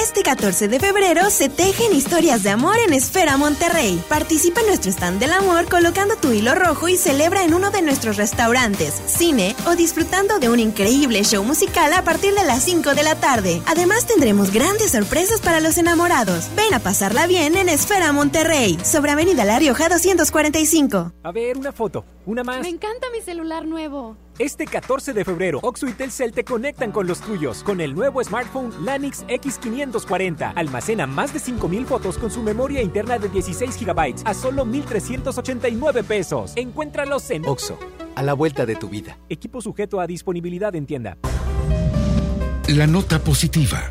Este 14 de febrero se tejen historias de amor en Esfera Monterrey. Participa en nuestro stand del amor colocando tu hilo rojo y celebra en uno de nuestros restaurantes, cine o disfrutando de un increíble show musical a partir de las 5 de la tarde. Además tendremos grandes sorpresas para los enamorados. Ven a pasarla bien en Esfera Monterrey, sobre Avenida La Rioja 245. A ver, una foto, una más. Me encanta mi celular nuevo. Este 14 de febrero, Oxo y Telcel te conectan con los tuyos con el nuevo smartphone Lanix X540. Almacena más de 5000 fotos con su memoria interna de 16 GB a solo 1389 pesos. Encuéntralos en Oxo, a la vuelta de tu vida. Equipo sujeto a disponibilidad en tienda. La nota positiva.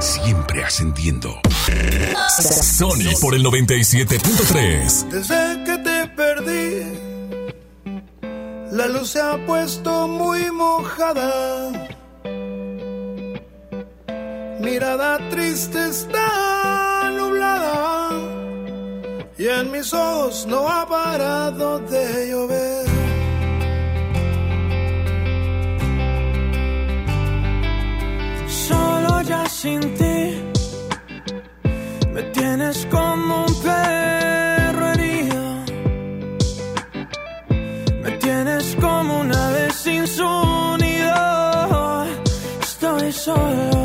Siempre ascendiendo. Sony por el 97.3. Desde que te perdí, la luz se ha puesto muy mojada. Mirada triste está nublada y en mis ojos no ha parado de llover. Sin ti me tienes como un perro herido. Me tienes como una vez sin su nido. Estoy solo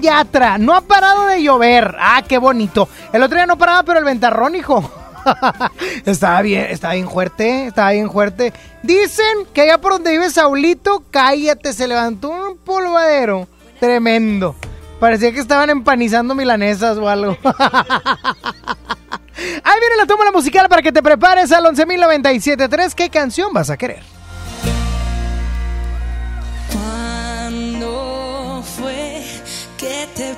Yatra. No ha parado de llover. Ah, qué bonito. El otro día no paraba, pero el ventarrón, hijo. estaba bien, estaba bien fuerte, estaba bien fuerte. Dicen que allá por donde vive Saulito, cállate, se levantó un polvadero tremendo. Parecía que estaban empanizando milanesas o algo. Ahí viene la toma musical para que te prepares al 11.097.3. ¿Qué canción vas a querer?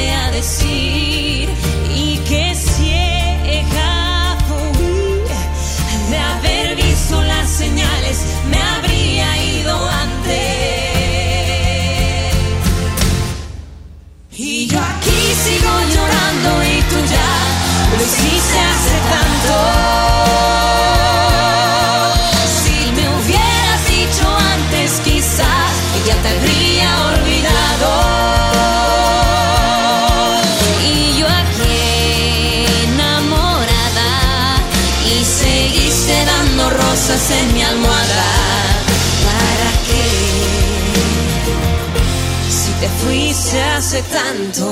Llegaste a decir? Hace tanto.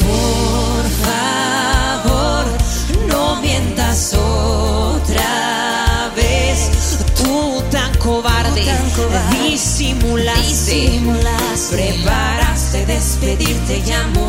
Por favor, no mientas otra vez. Tú tan cobarde, disimulaste, preparaste despedirte muy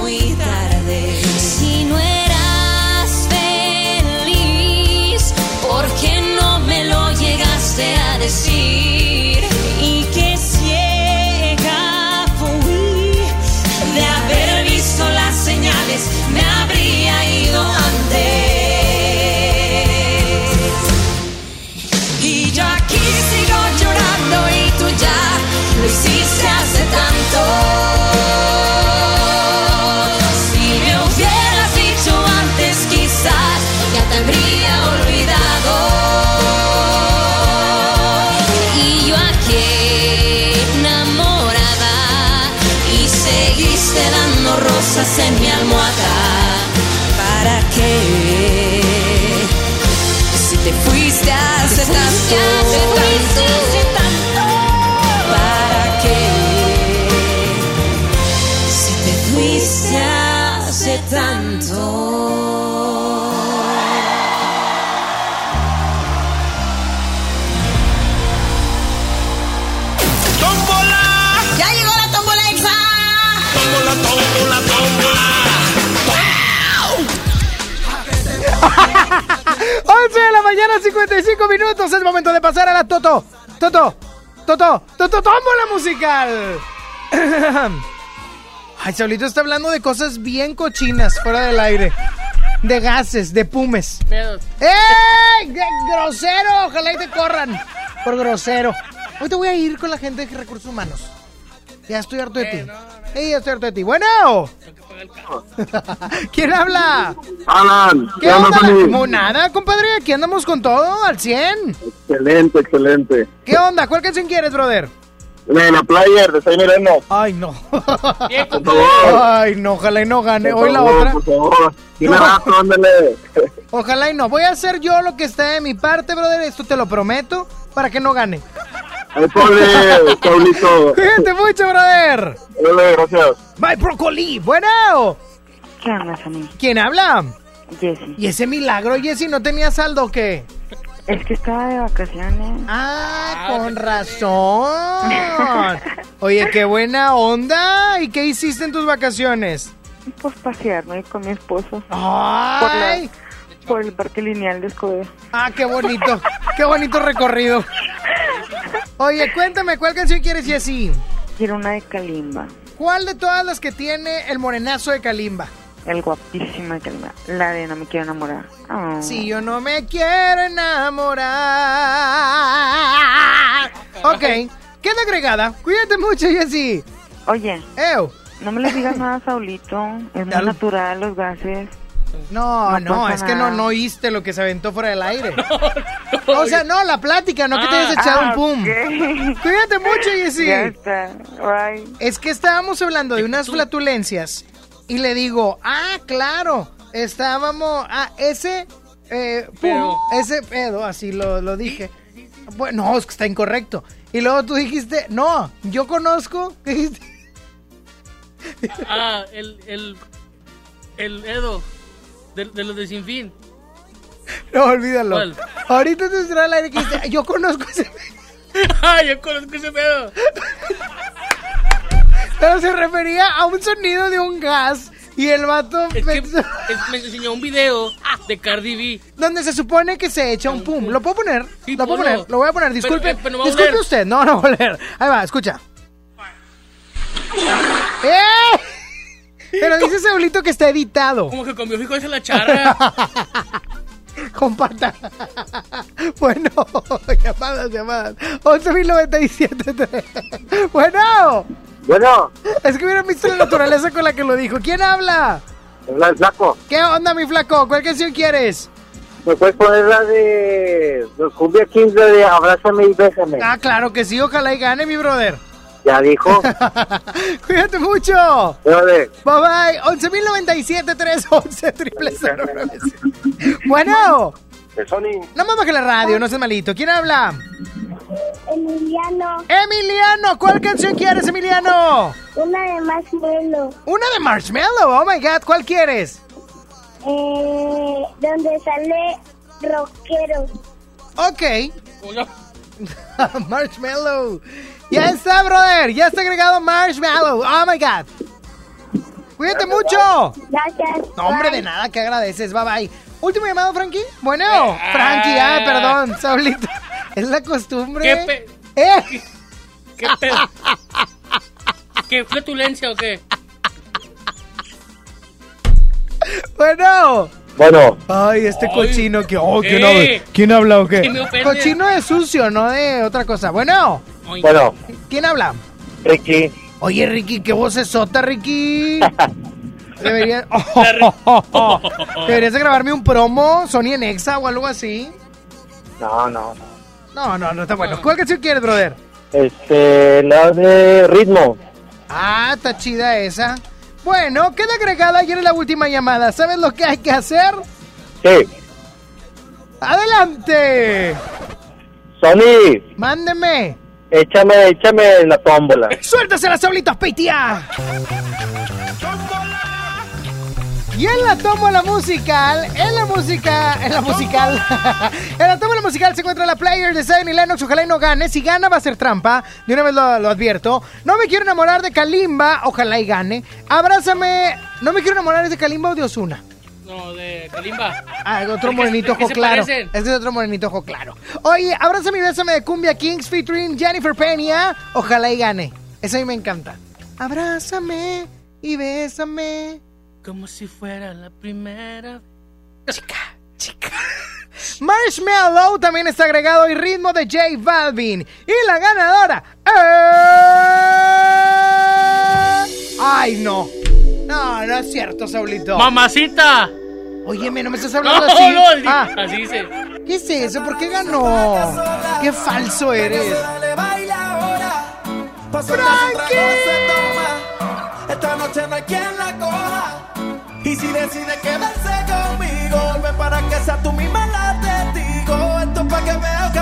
la mañana, 55 minutos. Es momento de pasar a la Toto. Toto. Toto. Toto. Tómbola musical. Ay, Saulito está hablando de cosas bien cochinas fuera del aire. De gases, de pumes. ¡Eh! ¡Qué ¡Grosero! Ojalá y te corran. Por grosero. Hoy te voy a ir con la gente de recursos humanos. Ya estoy harto de ti. Eh, ya estoy harto de ti. Bueno. ¿Quién habla? Alan, ¿Qué onda? Como nada, compadre, aquí andamos con todo, al 100. Excelente, excelente. ¿Qué onda? ¿Cuál canción quieres, brother? La, la player de Soy Moreno. Ay, no. Por favor. Ay, no, ojalá y no gane. Por Hoy la otra. Por favor. No. rato, ándale. Ojalá y no. Voy a hacer yo lo que esté de mi parte, brother. Esto te lo prometo, para que no gane. Ay, pobre, Pablito. Cuídate mucho, brother. Dale, gracias. Bye, brócoli. Bueno. ¿Qué onda, Sammy? ¿Quién habla? Jessy. ¿Y ese milagro, Jessy? ¿No tenía saldo o qué? Es que estaba de vacaciones. Ah, con razón. Oye, qué buena onda. ¿Y qué hiciste en tus vacaciones? Pues pasearme con mi esposo. Ay. Por, la- por el parque lineal de Escobedo. Ah, qué bonito. Qué bonito recorrido. Oye, cuéntame, ¿cuál canción quieres, Jessy? Quiero una de Kalimba. ¿Cuál de todas las que tiene el morenazo de Kalimba? El guapísimo de Kalimba. La de No me quiero enamorar. Oh. Si yo no me quiero enamorar. Ok, queda agregada. Cuídate mucho, Jessy. Oye. Ew. No me le digas nada Saulito. Es muy natural los gases. No, No no, es que no, no oíste lo que se aventó fuera del aire. o sea, no, la plática, no que te hayas echado Ah, un pum. Cuídate mucho, Jessy. Ya está. Bye. Es que estábamos hablando de unas flatulencias y le digo, ah, claro, estábamos, ah, ese, eh, pum, Pedo. ese pedo, así lo, lo dije. Bueno, no, es que está incorrecto. Y luego tú dijiste, no, yo conozco, ¿qué dijiste? Ah, el, el, el Edo, de, de los de Sin Fin. No, olvídalo. ¿Cuál? Ahorita te entró al aire que dijiste, yo conozco ese Ah, yo conozco ese pedo. Pero se refería a un sonido de un gas y el vato Es que pensó- es- me enseñó un video de Cardi B. donde se supone que se echa un pum. ¿Lo puedo poner? Sí, lo puedo ponlo. poner, lo voy a poner. Pero, Disculpe, eh, pero no va a disculpe usted. No, no va a oler. Ahí va, escucha. ¡Eh! Pero dice Saulito que está editado. Como que comió fijo esa la charra. Con pata. Bueno, llamadas, llamadas. 11.097. Bueno. Bueno. Es que hubieran visto la naturaleza con la que lo dijo. ¿Quién habla? Habla el flaco. ¿Qué onda, mi flaco? ¿Cuál canción quieres? ¿Me puedes poner la de los Cumbia Kings la de Abrázame y Bésame? Ah, claro que sí. Ojalá y gane, mi brother. Ya dijo. Cuídate mucho. Dale. Bye bye. 11.097 311 triple cero nueve siete. Bueno. De Sony. No me baje la radio, no seas malito. ¿Quién habla? Emiliano. Emiliano, ¿cuál canción quieres, Emiliano? Una de Marshmello. Una de Marshmallow. Oh my god, ¿cuál quieres? Eh, donde sale rockero. Ok. Marshmallow. Ya está, brother. Ya está agregado Marshmallow. Oh my god. Cuídate mucho. Gracias. No, hombre, de nada, que agradeces. Bye bye. Último llamado, Frankie. Bueno, Frankie, ah, perdón, Saulito. Es la costumbre. ¿Qué pe- ¿Eh? ¿Qué pedo? ¿Qué flatulencia o qué? Bueno. Bueno. Ay, este Ay, cochino que. Oh, ¿quién ¿qué? habla? ¿Quién habla o qué? Cochino es sucio, no de otra cosa. Bueno. Bueno. ¿Quién habla? Ricky. Oye, Ricky, qué voz es sota, Ricky. Debería- Deberías de grabarme un promo, Sony en Exa o algo así. No, no, no. No, no, no está bueno. ¿Cuál canción quieres, brother? Este, la de ritmo. Ah, está chida esa. Bueno, queda agregada ayer en la última llamada. ¿Sabes lo que hay que hacer? Sí. ¡Adelante! Sony, ¡Mándeme! Échame, échame la tómbola. ¡Suéltase las sablitas, Peitia! Y en la tómbola musical, en la música, en la musical, en la tómbola musical se encuentra la player de Zion y Lennox. Ojalá y no gane. Si gana va a ser trampa. De una vez lo, lo advierto. No me quiero enamorar de Kalimba. Ojalá y gane. Abrázame. No me quiero enamorar de Kalimba o de Osuna. No, de Kalimba. Ah, otro ¿De qué- morenito ojo claro. parecen? Este es otro morenito ojo claro. Oye, abrázame y bésame de Cumbia Kings featuring Jennifer Peña. Ojalá y gane. Eso a mí me encanta. Abrázame y bésame. Como si fuera la primera. Chica, chica. Marshmallow también está agregado y ritmo de J Balvin. Y la ganadora. ¡Ay, no! No, no es cierto, Saulito. ¡Mamacita! Óyeme, no me estás hablando No, así. no, así- Ah, así dice. ¿Qué es eso? ¿Por qué ganó? Qué falso eres. Esta noche no hay quien la coja. Y si decide quedarse conmigo, ven para que sea tú misma la testigo. Esto es para que veas que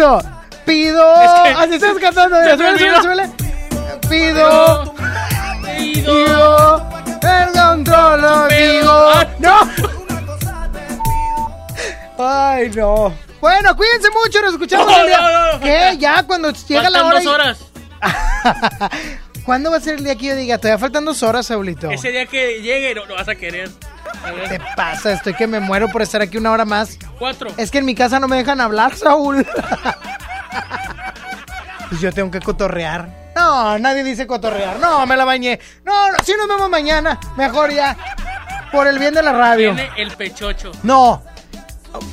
no, Saulito. Pido. Es que- Así estás cantando. Ya olvidó. súbele, súbele. Pido. Pido. Perdón, todo lo digo. No. Ay, no. Bueno, cuídense mucho. Nos escuchamos No, el día. no, no. ¿Qué? Ya, cuando llega la hora. dos y-. ¿Cuándo va a ser el día que yo diga? Todavía faltan dos horas, Saulito. Ese día que llegue no lo vas a querer. A. ¿Qué pasa? Estoy que me muero por estar aquí una hora más. Cuatro. Es que en mi casa no me dejan hablar, Saúl. Pues yo tengo que cotorrear. No, nadie dice cotorrear. No, me la bañé. No, no, si nos vemos mañana. Mejor ya. Por el bien de la radio. Viene el pechocho. No.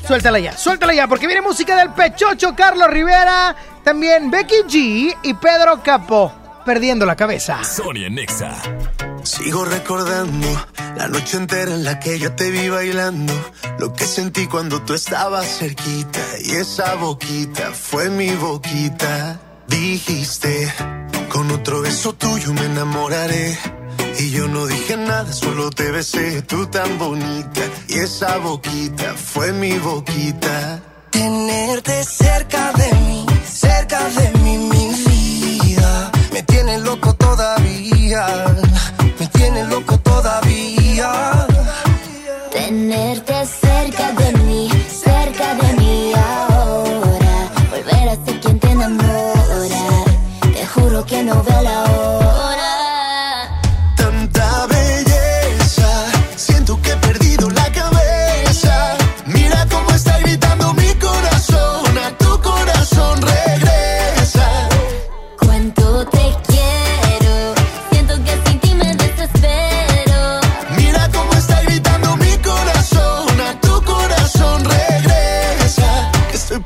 Suéltala ya, suéltala ya, porque viene música del Pechocho Carlos Rivera, también Becky G y Pedro Capó, perdiendo la cabeza. Sonia Nexa. Sigo recordando la noche entera en la que yo te vi bailando. Lo que sentí cuando tú estabas cerquita. Y esa boquita fue mi boquita. Dijiste, con otro beso tuyo me enamoraré. Y yo no dije nada, solo te besé, tú tan bonita. Y esa boquita fue mi boquita. Tenerte cerca de mí, cerca de mí,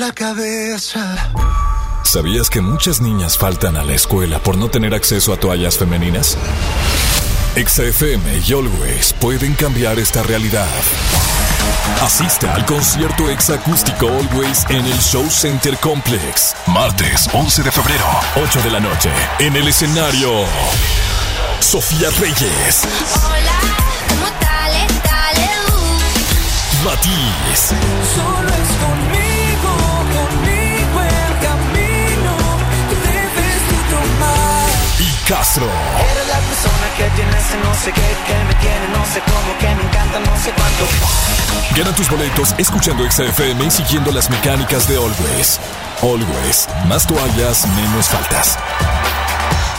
La cabeza. ¿Sabías que muchas niñas faltan a la escuela por no tener acceso a toallas femeninas? XFM y Always pueden cambiar esta realidad. Asiste al concierto exacústico Always en el Show Center Complex. Martes 11 de febrero, 8 de la noche. En el escenario, Sofía Reyes, Hola, ¿cómo tal? Dale, uh. Matiz, Solo es conmigo, conmigo Castro. Eres la persona que tiene ese no sé qué, que me tiene no sé cómo, que me encanta no sé cuánto. Gana tus boletos escuchando XFM y siguiendo las mecánicas de Always. Always, más toallas, menos faltas.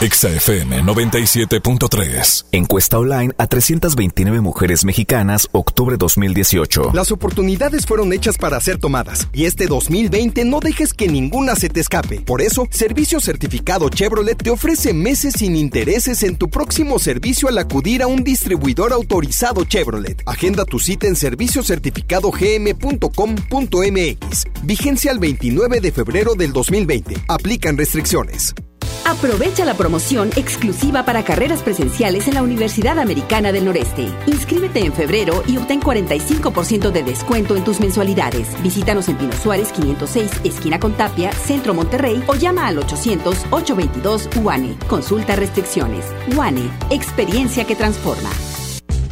XFM 97.3. Encuesta online a 329 mujeres mexicanas, octubre 2018. Las oportunidades fueron hechas para ser tomadas y este 2020 no dejes que ninguna se te escape. Por eso, Servicio Certificado Chevrolet te ofrece meses sin intereses en tu próximo servicio al acudir a un distribuidor autorizado Chevrolet. Agenda tu cita en serviciocertificadogm.com.mx. Vigencia el 29 de febrero del 2020. Aplican restricciones. Aprovecha la promoción exclusiva para carreras presenciales en la Universidad Americana del Noreste. Inscríbete en febrero y obtén 45% de descuento en tus mensualidades. Visítanos en Pino Suárez 506, esquina con Tapia, Centro Monterrey o llama al 800-822 UANE. Consulta restricciones. UANE, experiencia que transforma.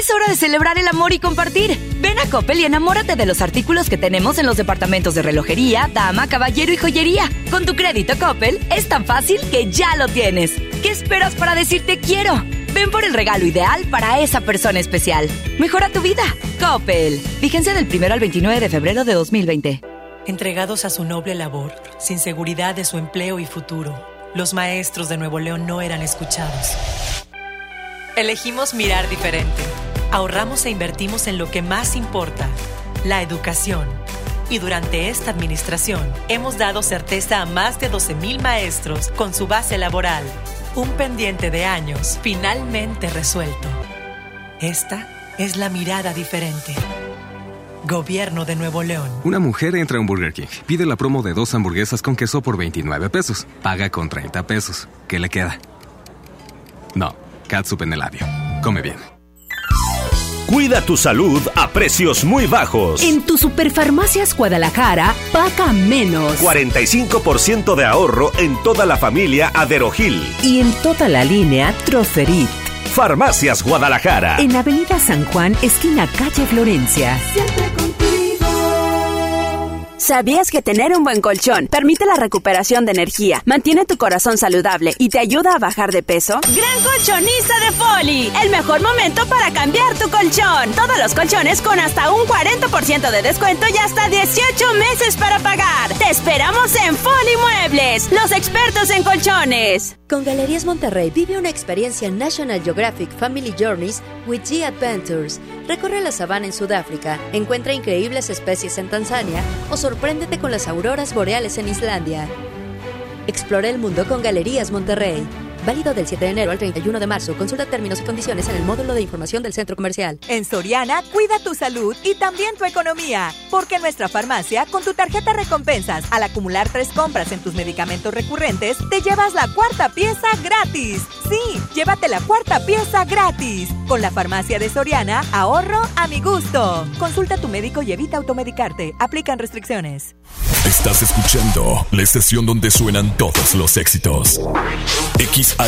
Es hora de celebrar el amor y compartir. Ven a Coppel y enamórate de los artículos que tenemos en los departamentos de relojería, dama, caballero y joyería. Con tu crédito Coppel es tan fácil que ya lo tienes. ¿Qué esperas para decirte quiero? Ven por el regalo ideal para esa persona especial. Mejora tu vida. Coppel. Vigencia del 1 al 29 de febrero de 2020. Entregados a su noble labor, sin seguridad de su empleo y futuro, los maestros de Nuevo León no eran escuchados. Elegimos mirar diferente. Ahorramos e invertimos en lo que más importa, la educación. Y durante esta administración hemos dado certeza a más de 12.000 maestros con su base laboral. Un pendiente de años finalmente resuelto. Esta es la mirada diferente. Gobierno de Nuevo León. Una mujer entra a un Burger King, pide la promo de dos hamburguesas con queso por 29 pesos, paga con 30 pesos. ¿Qué le queda? No, catsup en el labio. Come bien. Cuida tu salud a precios muy bajos. En tu Superfarmacias Guadalajara, paga menos. 45% de ahorro en toda la familia Aderogil. Y en toda la línea Troferit. Farmacias Guadalajara. En Avenida San Juan, esquina calle Florencia. ¿Sabías que tener un buen colchón permite la recuperación de energía, mantiene tu corazón saludable y te ayuda a bajar de peso? Gran colchonista de Foli. El mejor momento para cambiar tu colchón. Todos los colchones con hasta un 40% de descuento y hasta 18 meses para pagar. Te esperamos en Foli Muebles, los expertos en colchones. Con Galerías Monterrey vive una experiencia National Geographic Family Journeys with G Adventures. Recorre la sabana en Sudáfrica, encuentra increíbles especies en Tanzania o sorpréndete con las auroras boreales en Islandia. Explora el mundo con Galerías Monterrey. Válido del 7 de enero al 31 de marzo. Consulta términos y condiciones en el módulo de información del centro comercial. En Soriana, cuida tu salud y también tu economía. Porque en nuestra farmacia, con tu tarjeta recompensas, al acumular tres compras en tus medicamentos recurrentes, te llevas la cuarta pieza gratis. Sí, llévate la cuarta pieza gratis. Con la farmacia de Soriana, ahorro a mi gusto. Consulta a tu médico y evita automedicarte. Aplican restricciones. Estás escuchando la estación donde suenan todos los éxitos.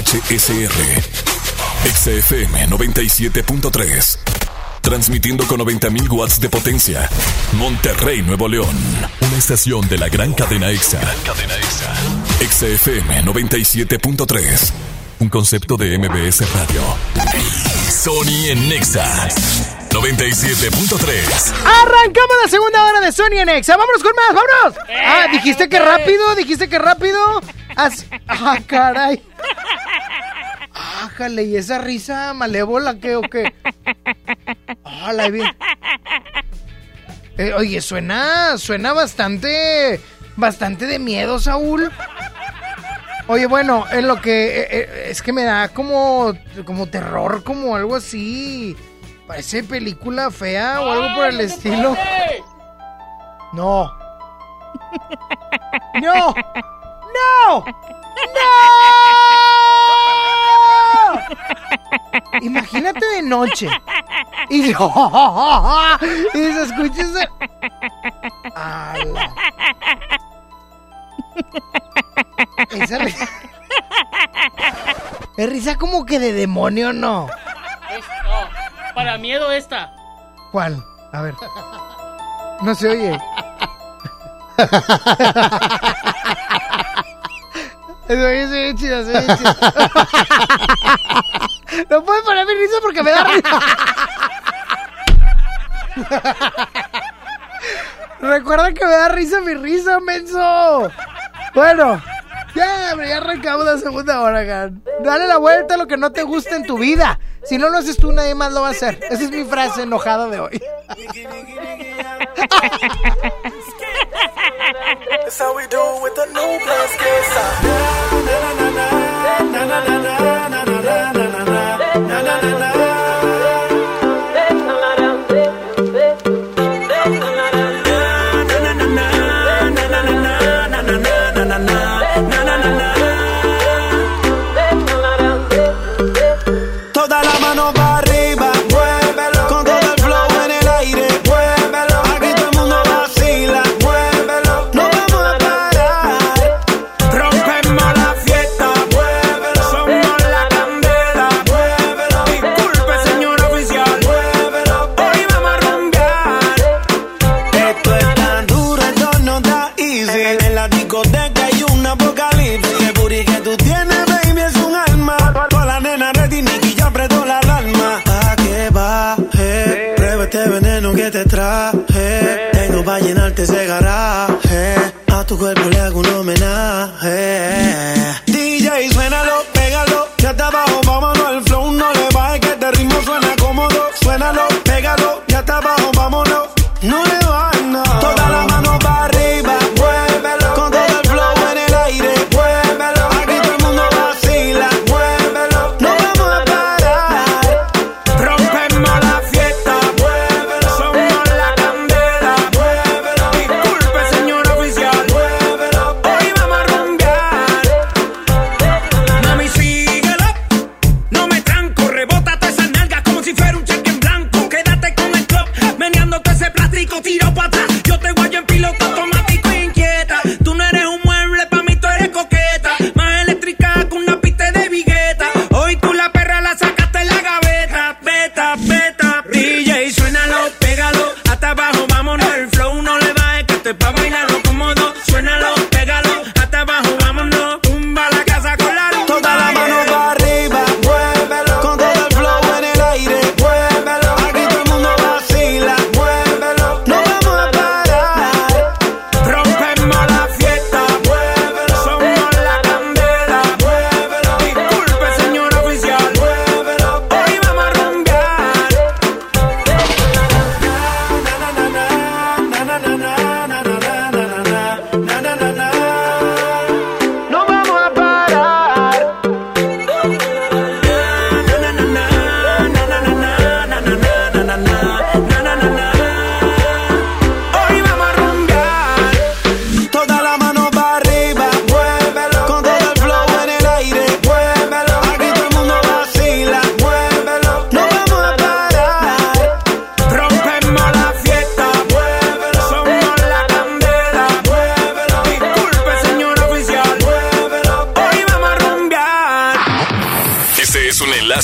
XHSR. XFM 97.3. Transmitiendo con 90.000 watts de potencia. Monterrey, Nuevo León. Una estación de la gran cadena EXA. cadena EXA. XFM 97.3. Un concepto de MBS Radio. Sony en Nexa. 97.3. Arrancamos la segunda hora de Sony en Exa. Vámonos con más, vámonos. Ah, dijiste que rápido, dijiste que rápido. Así- Ah, caray. Ájale, ¿y esa risa malévola qué o qué? Ah, la vi. Eh, oye, suena, suena bastante, bastante de miedo, Saúl. Oye, bueno, en lo que eh, eh, es que me da como, como terror, como algo así. Parece película fea o algo por el estilo. No. No. No. ¡No! Imagínate de noche. Y, y se escucha ese... ¡Ala! Esa risa... Es risa como que de demonio, ¿no? Es- no, para miedo esta. ¿Cuál? A ver. No se oye. Se oye chido, se. No risa porque me da risa. Recuerda que me da risa mi risa, menso. Bueno, ya, ya arrancamos la segunda hora, Gan. Dale la vuelta a lo que no te gusta en tu vida. Si no lo haces tú, nadie más lo va a hacer. Esa es mi frase enojada de hoy. That's how we do with the new blast kiss. Toda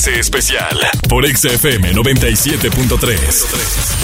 Especial por XFM 97.3.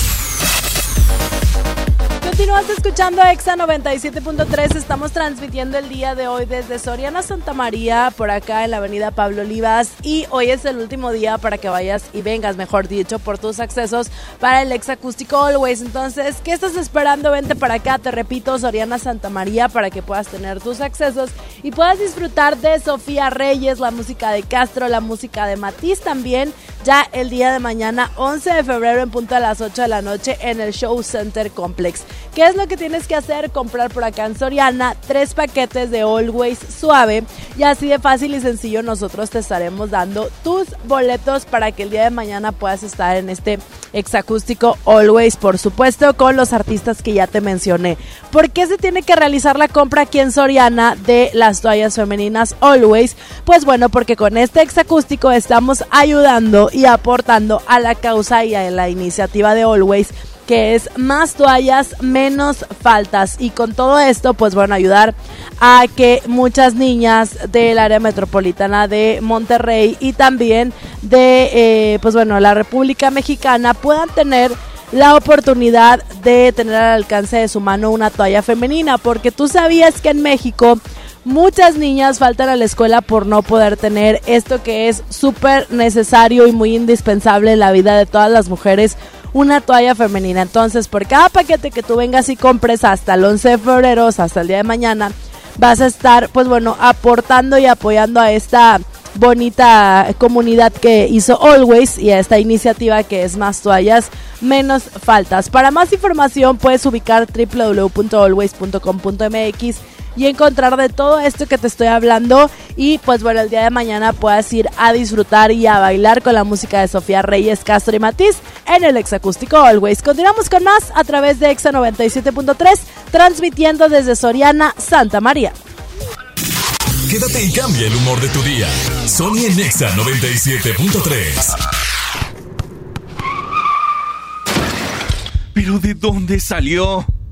Escuchando Exa 97.3. Estamos transmitiendo el día de hoy desde Soriana Santa María, por acá en la avenida Pablo Olivas. Y hoy es el último día para que vayas y vengas, mejor dicho, por tus accesos para el Exa Acústico Always. Entonces, ¿qué estás esperando? Vente para acá, te repito, Soriana Santa María, para que puedas tener tus accesos y puedas disfrutar de Sofía Reyes, la música de Castro, la música de Matiz también, ya el día de mañana, 11 de febrero, en punto a las 8 de la noche, en el Show Center Complex. ¿Qué es lo que tienes que hacer? Comprar por acá en Soriana tres paquetes de Always Suave y así de fácil y sencillo nosotros te estaremos dando tus boletos para que el día de mañana puedas estar en este exacústico Always, por supuesto, con los artistas que ya te mencioné. ¿Por qué se tiene que realizar la compra aquí en Soriana de las toallas femeninas Always? Pues bueno, porque con este exacústico estamos ayudando y aportando a la causa y a la iniciativa de Always que es más toallas, menos faltas. Y con todo esto, pues bueno, ayudar a que muchas niñas del área metropolitana de Monterrey y también de, eh, pues bueno, la República Mexicana puedan tener la oportunidad de tener al alcance de su mano una toalla femenina, porque tú sabías que en México muchas niñas faltan a la escuela por no poder tener esto que es súper necesario y muy indispensable en la vida de todas las mujeres, una toalla femenina. Entonces, por cada paquete que tú vengas y compres hasta el 11 de febrero, hasta el día de mañana, vas a estar, pues bueno, aportando y apoyando a esta bonita comunidad que hizo Always y a esta iniciativa que es más toallas, menos faltas. Para más información puedes ubicar www.always.com.mx y encontrar de todo esto que te estoy hablando y pues bueno el día de mañana puedas ir a disfrutar y a bailar con la música de Sofía Reyes, Castro y Matiz en el Exacústico Always. Continuamos con más a través de Exa 97.3 transmitiendo desde Soriana, Santa María. Quédate y cambia el humor de tu día. Sony en Exa 97.3. ¿Pero de dónde salió?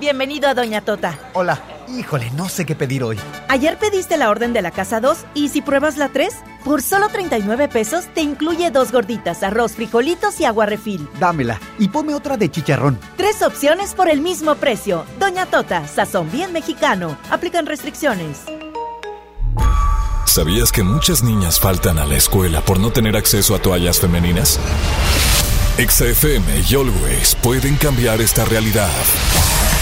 Bienvenido a Doña Tota. Hola. Híjole, no sé qué pedir hoy. Ayer pediste la orden de la casa 2 y si pruebas la 3, por solo 39 pesos te incluye dos gorditas, arroz, frijolitos y agua refil. Dámela y ponme otra de chicharrón. Tres opciones por el mismo precio. Doña Tota, sazón bien mexicano. Aplican restricciones. ¿Sabías que muchas niñas faltan a la escuela por no tener acceso a toallas femeninas? XFM y Always pueden cambiar esta realidad.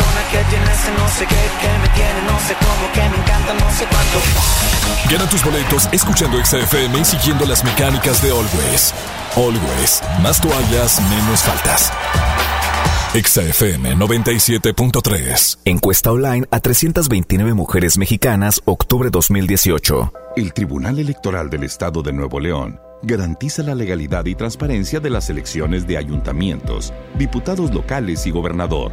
Persona que tiene ese no sé qué, que me tiene no sé cómo, que me encanta no sé cuánto. Gana tus boletos escuchando XFM y siguiendo las mecánicas de Always. Always, más toallas, menos faltas. XFM 97.3. Encuesta online a 329 mujeres mexicanas, octubre 2018. El Tribunal Electoral del Estado de Nuevo León garantiza la legalidad y transparencia de las elecciones de ayuntamientos, diputados locales y gobernador,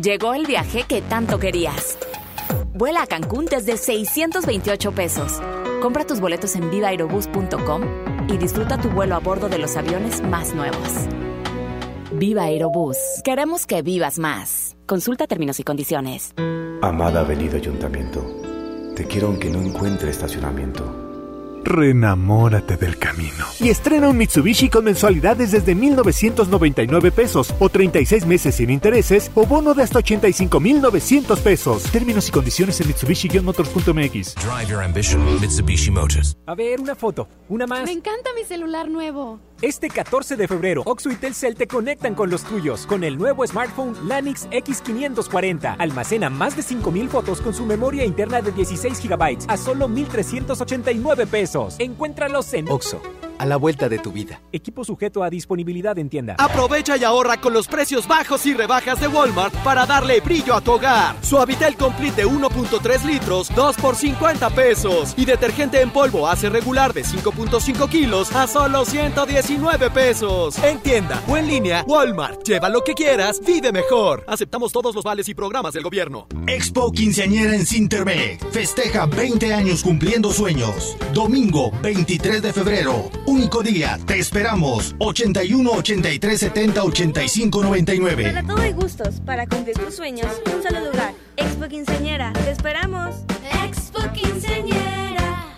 Llegó el viaje que tanto querías. Vuela a Cancún desde 628 pesos. Compra tus boletos en vivaaerobus.com y disfruta tu vuelo a bordo de los aviones más nuevos. Viva Aerobús. Queremos que vivas más. Consulta términos y condiciones. Amada Avenida Ayuntamiento, te quiero aunque no encuentre estacionamiento. Renamórate del camino. Y estrena un Mitsubishi con mensualidades desde 1,999 pesos o 36 meses sin intereses o bono de hasta 85,900 pesos. Términos y condiciones en Mitsubishi-motors.mx. Drive your ambition, Mitsubishi Motors. A ver, una foto, una más. Me encanta mi celular nuevo. Este 14 de febrero, Oxo y Telcel te conectan con los tuyos con el nuevo smartphone Lanix X540. Almacena más de 5000 fotos con su memoria interna de 16 GB a solo 1389 pesos. Encuéntralos en Oxo, a la vuelta de tu vida. Equipo sujeto a disponibilidad en tienda. Aprovecha y ahorra con los precios bajos y rebajas de Walmart para darle brillo a tu hogar. Suavitel Complete de 1.3 litros, 2 por 50 pesos. Y detergente en polvo hace regular de 5.5 kilos a solo 119 pesos. En tienda o en línea, Walmart. Lleva lo que quieras, vive mejor. Aceptamos todos los vales y programas del gobierno. Expo Quinceañera en Cintermec. Festeja 20 años cumpliendo sueños. Domingo 23 de febrero. Único día. Te esperamos. 81 83 70 85 99. Para todo hay gustos. Para cumplir tus sueños, un solo lugar. Expo Quinceañera. Te esperamos. Expo Quinceañera.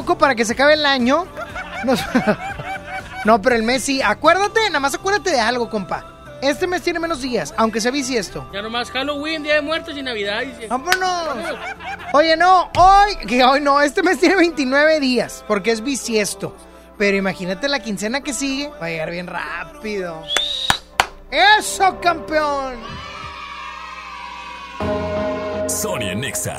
poco para que se acabe el año. Nos- No, pero el mes sí. Acuérdate, nada más acuérdate de algo, compa. Este mes tiene menos días, aunque sea bisiesto. Ya nomás Halloween, Día de Muertos y Navidad. dice. ¡Vámonos! Oye, no, hoy, que hoy no, este mes tiene 29 días, porque es bisiesto. Pero imagínate la quincena que sigue, va a llegar bien rápido. ¡Eso, campeón! Sony en Nexa.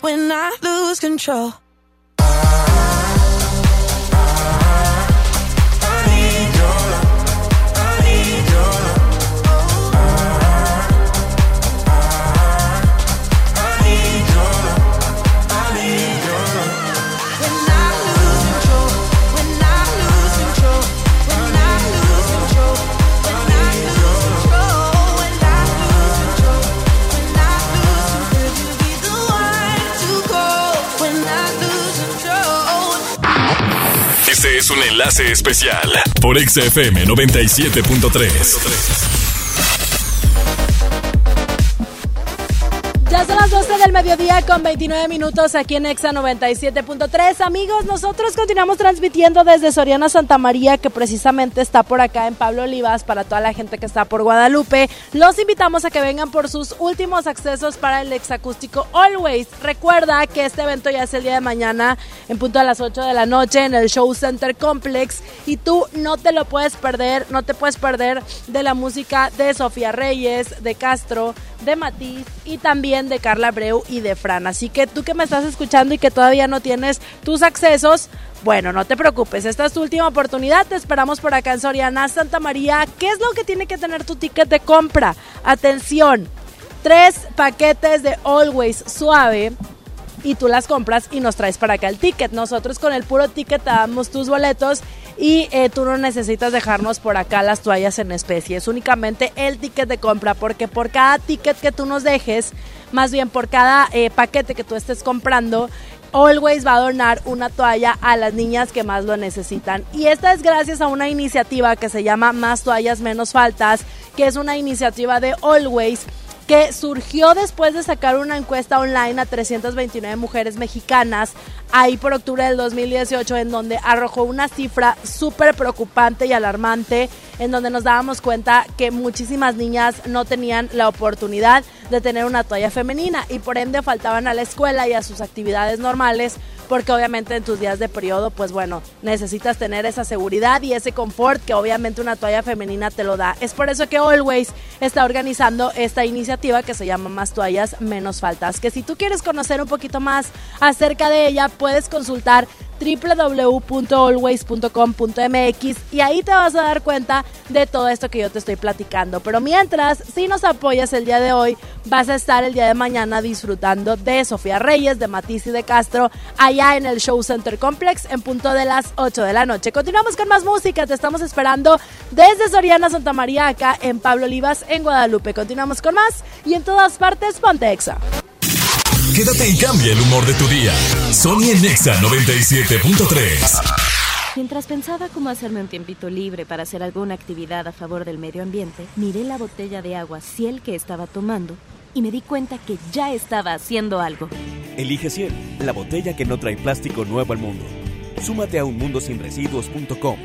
When I lose control. Un enlace especial por XFM 97.3. mediodía con 29 minutos aquí en Exa 97.3. Amigos, nosotros continuamos transmitiendo desde Soriana Santa María, que precisamente está por acá en Pablo Olivas, para toda la gente que está por Guadalupe. Los invitamos a que vengan por sus últimos accesos para el exacústico Always. Recuerda que este evento ya es el día de mañana, en punto a las 8 de la noche, en el Show Center Complex. Y tú no te lo puedes perder, no te puedes perder de la música de Sofía Reyes, de Castro, de Matiz y también de Carla Breu y de Fran. Así que tú que me estás escuchando y que todavía no tienes tus accesos, bueno, no te preocupes, esta es tu última oportunidad. Te esperamos por acá en Soriana Santa María. ¿Qué es lo que tiene que tener tu ticket de compra? Atención, tres paquetes de Always Suave y tú las compras y nos traes para acá el ticket. Nosotros con el puro ticket te damos tus boletos y eh, tú no necesitas dejarnos por acá las toallas en especie. Es únicamente el ticket de compra porque por cada ticket que tú nos dejes, más bien por cada eh, paquete que tú estés comprando, Always va a donar una toalla a las niñas que más lo necesitan. Y esta es gracias a una iniciativa que se llama Más toallas, menos faltas, que es una iniciativa de Always que surgió después de sacar una encuesta online a 329 mujeres mexicanas ahí por octubre del 2018 en donde arrojó una cifra súper preocupante y alarmante en donde nos dábamos cuenta que muchísimas niñas no tenían la oportunidad de tener una toalla femenina y por ende faltaban a la escuela y a sus actividades normales porque obviamente en tus días de periodo, pues bueno, necesitas tener esa seguridad y ese confort que obviamente una toalla femenina te lo da. Es por eso que Always está organizando esta iniciativa que se llama Más toallas, menos faltas. Que si tú quieres conocer un poquito más acerca de ella, puedes consultar www.always.com.mx y ahí te vas a dar cuenta de todo esto que yo te estoy platicando. Pero mientras, si nos apoyas el día de hoy, vas a estar el día de mañana disfrutando de Sofía Reyes, de Matisse y de Castro, allá en el Show Center Complex en punto de las 8 de la noche. Continuamos con más música, te estamos esperando desde Soriana Santa María, acá en Pablo Olivas, en Guadalupe. Continuamos con más y en todas partes, Pontexa. Quédate y cambia el humor de tu día. Sony en Nexa 97.3. Mientras pensaba cómo hacerme un tiempito libre para hacer alguna actividad a favor del medio ambiente, miré la botella de agua Ciel que estaba tomando y me di cuenta que ya estaba haciendo algo. Elige Ciel, la botella que no trae plástico nuevo al mundo. Súmate a unmundosinresiduos.com.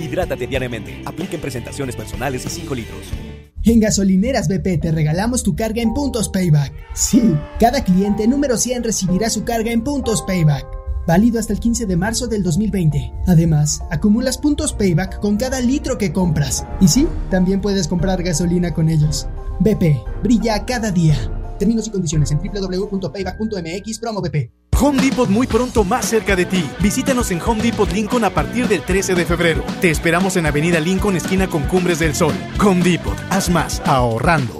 Hidrátate diariamente. Apliquen presentaciones personales y 5 litros. En Gasolineras BP te regalamos tu carga en puntos payback. Sí, cada cliente número 100 recibirá su carga en puntos payback. Válido hasta el 15 de marzo del 2020. Además, acumulas puntos payback con cada litro que compras. Y sí, también puedes comprar gasolina con ellos. BP, brilla cada día. Términos y condiciones en www.payback.mx promo BP. Home Depot muy pronto más cerca de ti. Visítanos en Home Depot Lincoln a partir del 13 de febrero. Te esperamos en Avenida Lincoln, esquina con Cumbres del Sol. Home Depot, haz más ahorrando.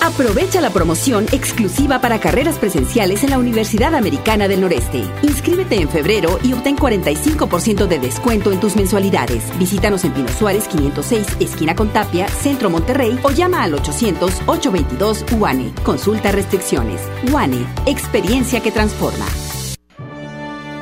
Aprovecha la promoción exclusiva para carreras presenciales en la Universidad Americana del Noreste. Inscríbete en febrero y obtén 45% de descuento en tus mensualidades. Visítanos en Pino Suárez 506, esquina con Tapia, Centro Monterrey o llama al 800-822 UANE. Consulta restricciones. UANE, experiencia que transforma.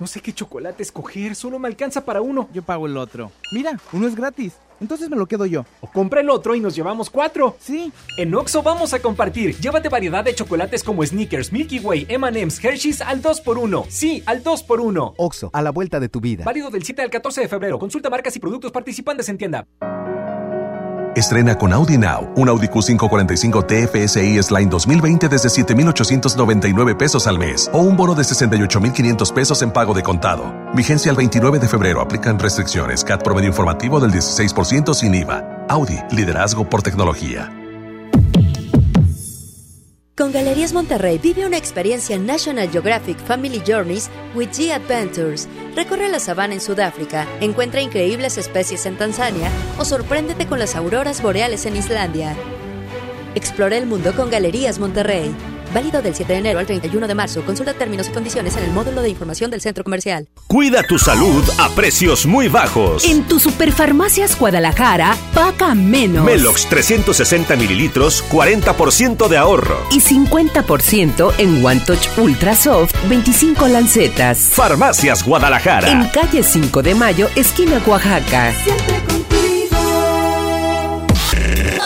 No sé qué chocolate escoger, solo me alcanza para uno. Yo pago el otro. Mira, uno es gratis. Entonces me lo quedo yo. O compra el otro y nos llevamos cuatro. Sí. En Oxo vamos a compartir. Llévate variedad de chocolates como Snickers, Milky Way, M&M's, Hershey's al 2x1. Sí, al 2x1. Oxo, a la vuelta de tu vida. Válido del 7 al 14 de febrero. Consulta marcas y productos participantes en tienda. Estrena con Audi Now un Audi Q545 TFSI S-Line 2020 desde 7,899 pesos al mes o un bono de 68,500 pesos en pago de contado. Vigencia el 29 de febrero. Aplican restricciones. CAT promedio informativo del 16% sin IVA. Audi, liderazgo por tecnología. Con Galerías Monterrey vive una experiencia National Geographic Family Journeys with G Adventures. Recorre la sabana en Sudáfrica, encuentra increíbles especies en Tanzania o sorpréndete con las auroras boreales en Islandia. Explora el mundo con Galerías Monterrey. Válido del 7 de enero al 31 de marzo. Consulta términos y condiciones en el módulo de información del centro comercial. Cuida tu salud a precios muy bajos. En tu Superfarmacias Guadalajara, paga menos. Melox 360 mililitros, 40% de ahorro. Y 50% en One Touch Ultra Soft, 25 lancetas. Farmacias Guadalajara. En calle 5 de Mayo, esquina Oaxaca.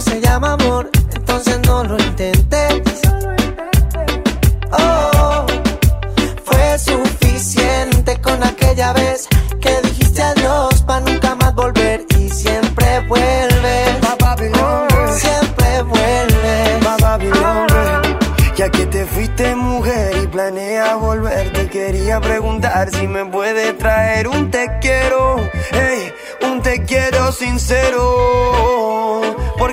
no se llama amor, entonces no lo intentes. Oh, fue suficiente con aquella vez que dijiste adiós para nunca más volver y siempre vuelves. Siempre vuelves. Ya que te fuiste mujer y planeas volver, te quería preguntar si me puedes traer un te quiero, hey, un te quiero sincero,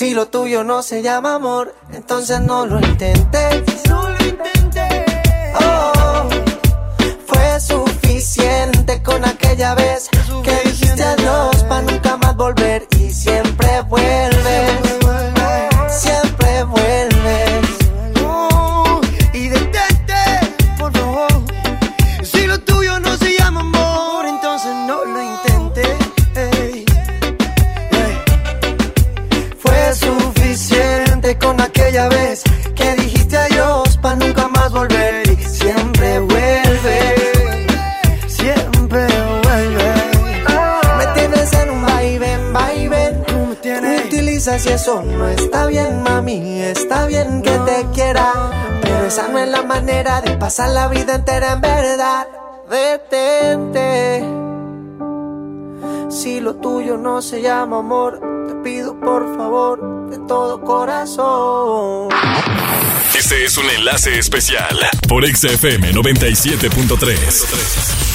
Si lo tuyo no se llama amor, entonces no lo intentes. No lo intenté. Oh, fue suficiente con aquella vez que dijiste adiós para nunca más volver y siempre vuelves. Y eso no está bien, mami. Está bien que te quiera, pero esa no es la manera de pasar la vida entera en verdad. Detente. Si lo tuyo no se llama amor, te pido por favor de todo corazón. Este es un enlace especial por XFM 97.3.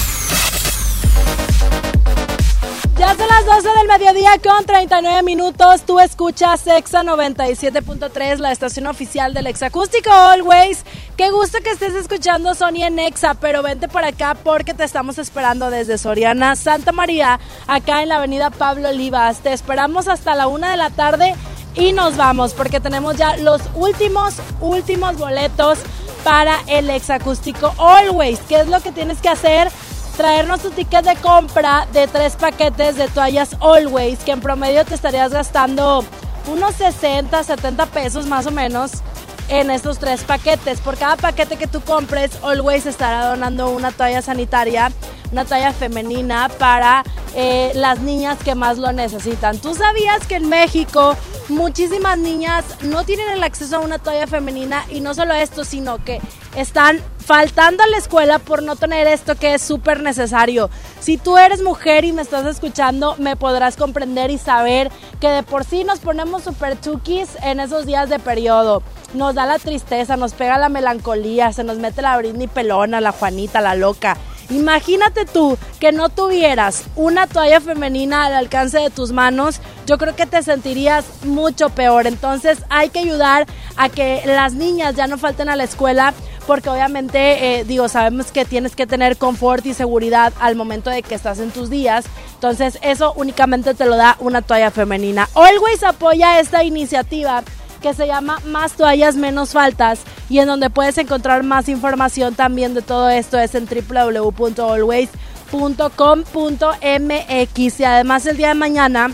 las 12 del mediodía con 39 minutos. Tú escuchas Exa 97.3, la estación oficial del Exacústico Always. Qué gusto que estés escuchando Sony en Exa, pero vente por acá porque te estamos esperando desde Soriana, Santa María, acá en la avenida Pablo Olivas. Te esperamos hasta la una de la tarde y nos vamos porque tenemos ya los últimos, últimos boletos para el Exacústico Always. ¿Qué es lo que tienes que hacer? Traernos tu ticket de compra de tres paquetes de toallas Always, que en promedio te estarías gastando unos 60, 70 pesos más o menos en estos tres paquetes. Por cada paquete que tú compres, Always estará donando una toalla sanitaria, una toalla femenina para eh, las niñas que más lo necesitan. ¿Tú sabías que en México muchísimas niñas no tienen el acceso a una toalla femenina y no solo esto, sino que están faltando a la escuela por no tener esto que es súper necesario. Si tú eres mujer y me estás escuchando, me podrás comprender y saber que de por sí nos ponemos súper chukis en esos días de periodo. Nos da la tristeza, nos pega la melancolía, se nos mete la Britney pelona, la Juanita, la loca. Imagínate tú que no tuvieras una toalla femenina al alcance de tus manos, yo creo que te sentirías mucho peor. Entonces hay que ayudar a que las niñas ya no falten a la escuela porque obviamente, eh, digo, sabemos que tienes que tener confort y seguridad al momento de que estás en tus días. Entonces eso únicamente te lo da una toalla femenina. Always apoya esta iniciativa que se llama Más toallas, menos faltas y en donde puedes encontrar más información también de todo esto es en www.always.com.mx y además el día de mañana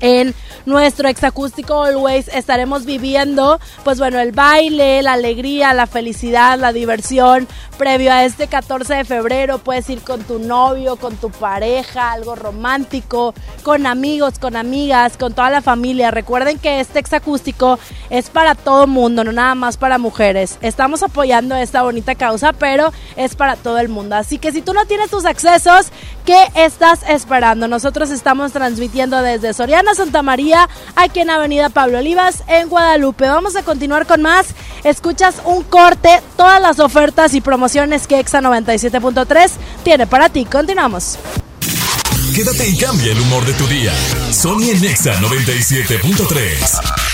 en nuestro exacústico Always estaremos viviendo, pues bueno, el baile, la alegría, la felicidad, la diversión previo a este 14 de febrero. Puedes ir con tu novio, con tu pareja, algo romántico, con amigos, con amigas, con toda la familia. Recuerden que este exacústico es para todo mundo, no nada más para mujeres. Estamos apoyando esta bonita causa, pero es para todo el mundo. Así que si tú no tienes tus accesos, ¿Qué estás esperando? Nosotros estamos transmitiendo desde Soriana Santa María, aquí en Avenida Pablo Olivas, en Guadalupe. Vamos a continuar con más. Escuchas un corte, todas las ofertas y promociones que Exa 97.3 tiene para ti. Continuamos. Quédate y cambia el humor de tu día. Sony en Nexa 97.3.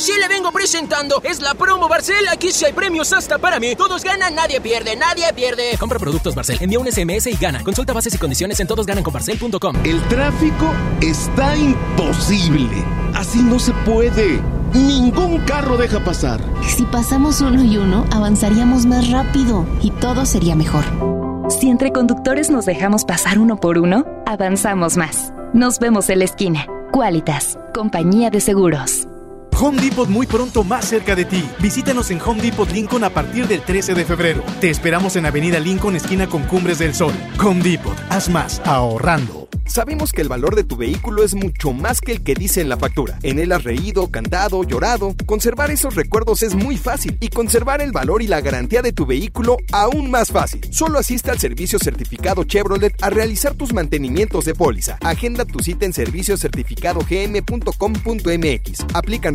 sí le vengo presentando. Es la promo Barcel. Aquí sí hay premios hasta para mí. Todos ganan, nadie pierde, nadie pierde. Compra productos Barcel, envía un SMS y gana. Consulta bases y condiciones en todosgananconbarcel.com. El tráfico está imposible. Así no se puede. Ningún carro deja pasar. Si pasamos uno y uno, avanzaríamos más rápido y todo sería mejor. Si entre conductores nos dejamos pasar uno por uno, avanzamos más. Nos vemos en la esquina. Qualitas, compañía de seguros. Home Depot muy pronto más cerca de ti. Visítanos en Home Depot Lincoln a partir del 13 de febrero. Te esperamos en Avenida Lincoln, esquina con Cumbres del Sol. Home Depot, haz más ahorrando. Sabemos que el valor de tu vehículo es mucho más que el que dice en la factura. En él has reído, cantado, llorado. Conservar esos recuerdos es muy fácil y conservar el valor y la garantía de tu vehículo aún más fácil. Solo asiste al servicio certificado Chevrolet a realizar tus mantenimientos de póliza. Agenda tu cita en serviciocertificadogm.com.mx. Aplican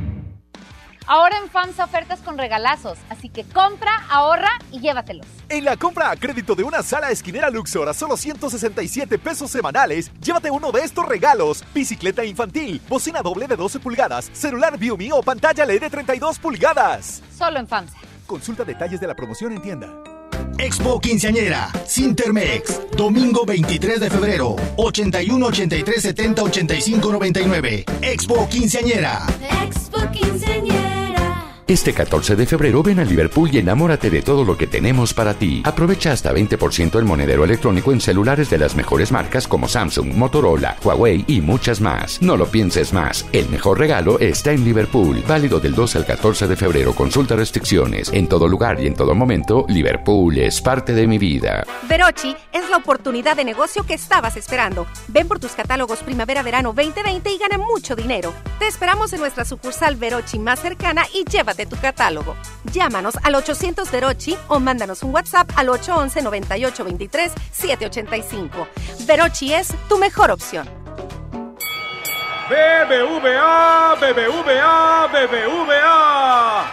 Ahora en FAMSA ofertas con regalazos, así que compra, ahorra y llévatelos. En la compra a crédito de una sala esquinera Luxor a solo 167 pesos semanales, llévate uno de estos regalos: bicicleta infantil, bocina doble de 12 pulgadas, celular Viumi o pantalla LED de 32 pulgadas. Solo en FAMSA. Consulta detalles de la promoción en tienda. Expo Quinceañera, Sintermex, domingo 23 de febrero, 81 83 70 85 99. Expo Quinceañera. Expo Quinceañera. Este 14 de febrero ven a Liverpool y enamórate de todo lo que tenemos para ti. Aprovecha hasta 20% el monedero electrónico en celulares de las mejores marcas como Samsung, Motorola, Huawei y muchas más. No lo pienses más. El mejor regalo está en Liverpool. Válido del 2 al 14 de febrero. Consulta restricciones. En todo lugar y en todo momento, Liverpool es parte de mi vida. Verochi es la oportunidad de negocio que estabas esperando. Ven por tus catálogos Primavera-Verano 2020 y gana mucho dinero. Te esperamos en nuestra sucursal Verochi más cercana y llévate tu catálogo. Llámanos al 800 Verochi o mándanos un WhatsApp al 811 9823 785. Verochi es tu mejor opción. BBVA, BBVA, BBVA.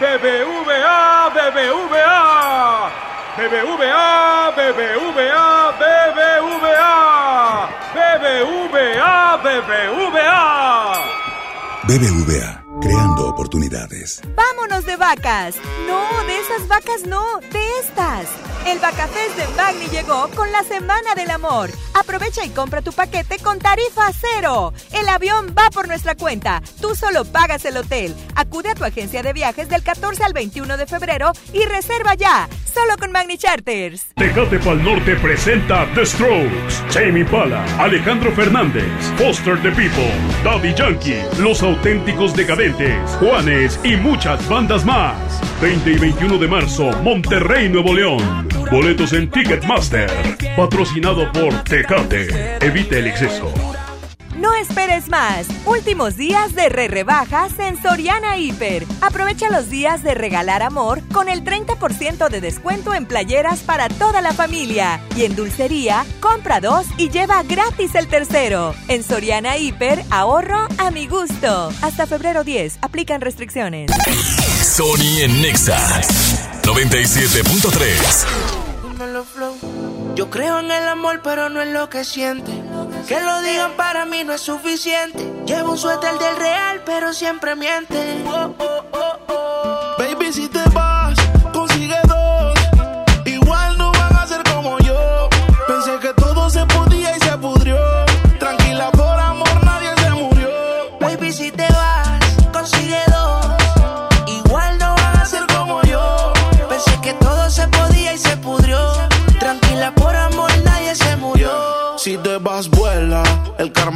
BBVA, BBVA. BBVA, BBVA, BBVA. BBVA, BBVA. BBVA, creando oportunidades. ¡Vámonos de vacas! No, de esas vacas no, de estas. El Vacafest de Magni llegó con la Semana del Amor. Aprovecha y compra tu paquete con tarifa cero. El avión va por nuestra cuenta. Tú solo pagas el hotel. Acude a tu agencia de viajes del 14 al 21 de febrero y reserva ya. Solo con Magni Charters. Tecate Pal Norte presenta The Strokes, Jamie Pala, Alejandro Fernández, Foster the People, Daddy Yankee, Los Auténticos Decadentes, Juanes y muchas bandas más. 20 y 21 de marzo, Monterrey, Nuevo León. Boletos en Ticketmaster. Patrocinado por Tecate. Evite el exceso. No esperes más. Últimos días de re rebajas en Soriana Hiper. Aprovecha los días de regalar amor con el 30% de descuento en playeras para toda la familia. Y en dulcería, compra dos y lleva gratis el tercero. En Soriana Hiper, ahorro a mi gusto. Hasta febrero 10, aplican restricciones. Sony en Nexa 97.3. Yo creo en el amor, pero no en lo que siente. Que lo digan para mí no es suficiente. Llevo un suéter del real, pero siempre miente. Oh, oh, oh, Baby, si te vas, consigue dos. Igual no van a ser como yo. Pensé que todo se podía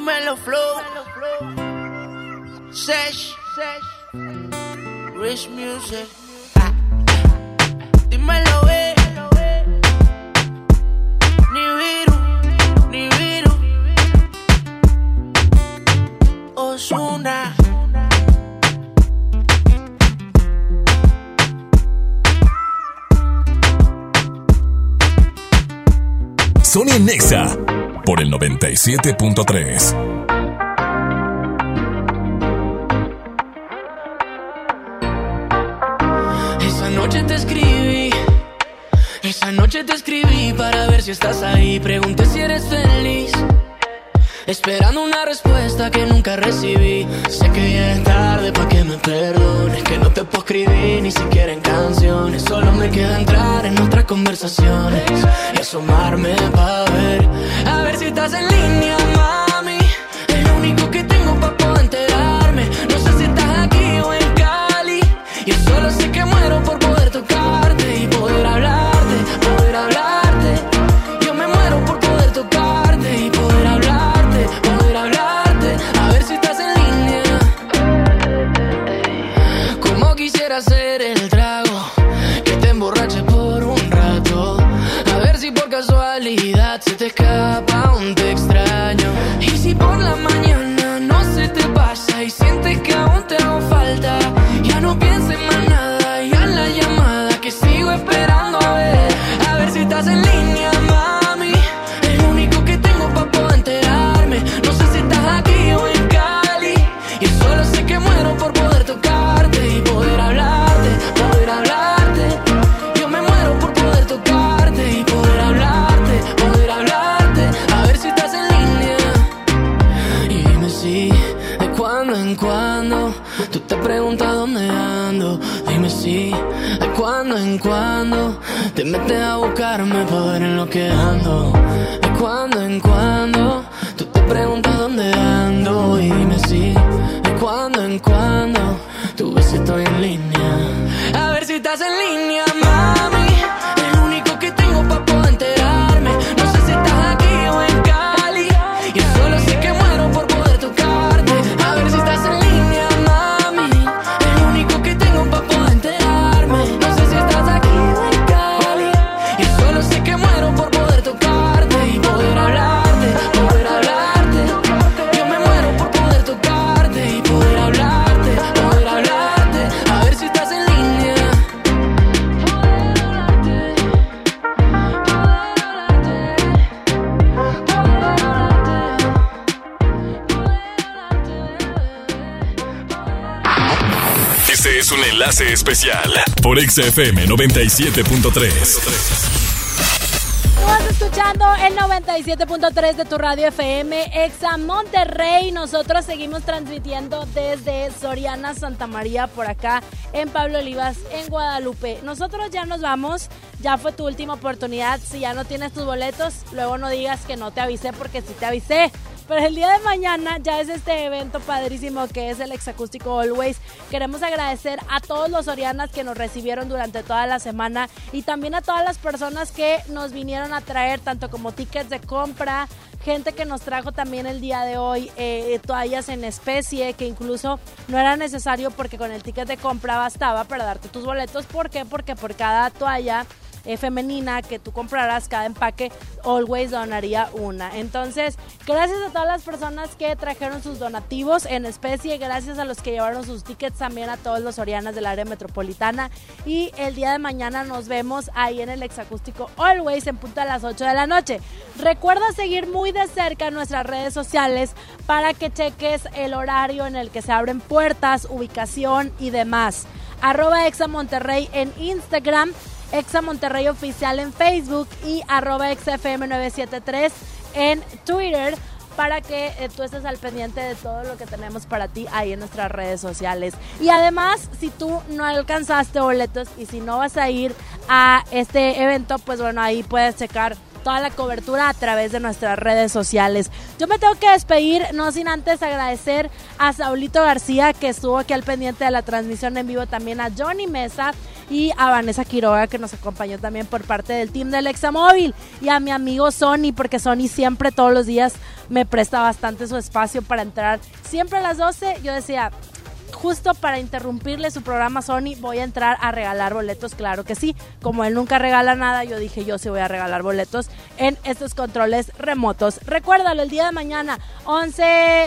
dímelo flow. Sesh, Rich Music. Dímelo, eh. Ni viru, ni viru. Osuna. Sony Nexa por el 97.3. Esa noche te escribí, esa noche te escribí para ver si estás ahí. Pregunté si eres feliz, esperando una respuesta que nunca recibí. Sé que ya es tarde para que me perdones, que no te puedo escribir ni siquiera en canciones. Solo me queda entrar en nuestras conversaciones y asomarme para ver, estás en línea, casualidad se te escapa un te es un enlace especial por XFM 97.3. Tú vas escuchando el 97.3 de tu radio FM, Exa Monterrey. Nosotros seguimos transmitiendo desde Soriana Santa María por acá en Pablo Olivas, en Guadalupe. Nosotros ya nos vamos, ya fue tu última oportunidad. Si ya no tienes tus boletos, luego no digas que no te avisé porque sí te avisé. Pero el día de mañana ya es este evento padrísimo que es el Exacústico Always. Queremos agradecer a todos los Sorianas que nos recibieron durante toda la semana y también a todas las personas que nos vinieron a traer tanto como tickets de compra, gente que nos trajo también el día de hoy eh, toallas en especie, que incluso no era necesario porque con el ticket de compra bastaba para darte tus boletos. ¿Por qué? Porque por cada toalla eh, femenina que tú compraras, cada empaque, always donaría una. Entonces, gracias a todas las personas que trajeron sus donativos en especie, gracias a los que llevaron sus tickets también a todos los Orianas del área metropolitana. Y el día de mañana nos vemos ahí en el exacústico Always en punto a las 8 de la noche. Recuerda seguir muy de cerca nuestras redes sociales para que cheques el horario en el que se abren puertas, ubicación y demás. Arroba Exa Monterrey en Instagram Exa Monterrey Oficial en Facebook y arroba XFM973 en Twitter para que eh, tú estés al pendiente de todo lo que tenemos para ti ahí en nuestras redes sociales. Y además, si tú no alcanzaste boletos y si no vas a ir a este evento, pues bueno, ahí puedes checar toda la cobertura a través de nuestras redes sociales. Yo me tengo que despedir, no sin antes agradecer a Saulito García que estuvo aquí al pendiente de la transmisión en vivo, también a Johnny Mesa y a Vanessa Quiroga que nos acompañó también por parte del team del Examóvil y a mi amigo Sony porque Sony siempre todos los días me presta bastante su espacio para entrar. Siempre a las 12 yo decía, justo para interrumpirle su programa Sony, voy a entrar a regalar boletos, claro que sí. Como él nunca regala nada, yo dije yo sí voy a regalar boletos en estos controles remotos. Recuérdalo, el día de mañana, 11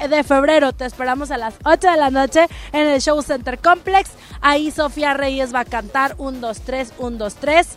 de febrero, te esperamos a las 8 de la noche en el Show Center Complex. Ahí Sofía Reyes va a cantar 1, 2, 3, 1, 2, 3.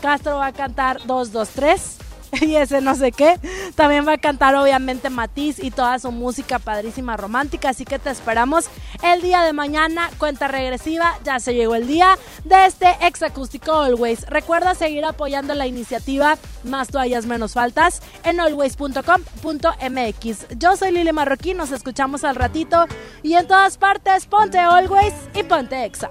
Castro va a cantar 2, 2, 3 y ese no sé qué. También va a cantar obviamente Matiz y toda su música padrísima romántica, así que te esperamos el día de mañana, cuenta regresiva, ya se llegó el día de este exacústico Always. Recuerda seguir apoyando la iniciativa Más toallas menos faltas en always.com.mx. Yo soy Lili Marroquín, nos escuchamos al ratito y en todas partes ponte Always y ponte Exa.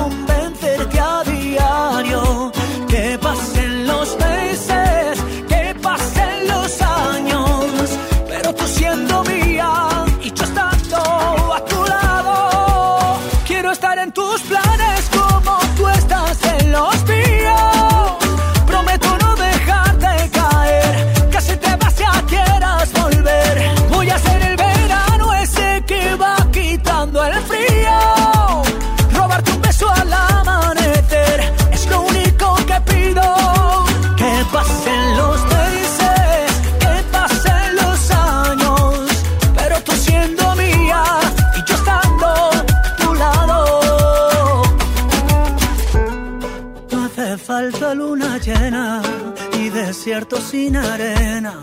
desierto sin arena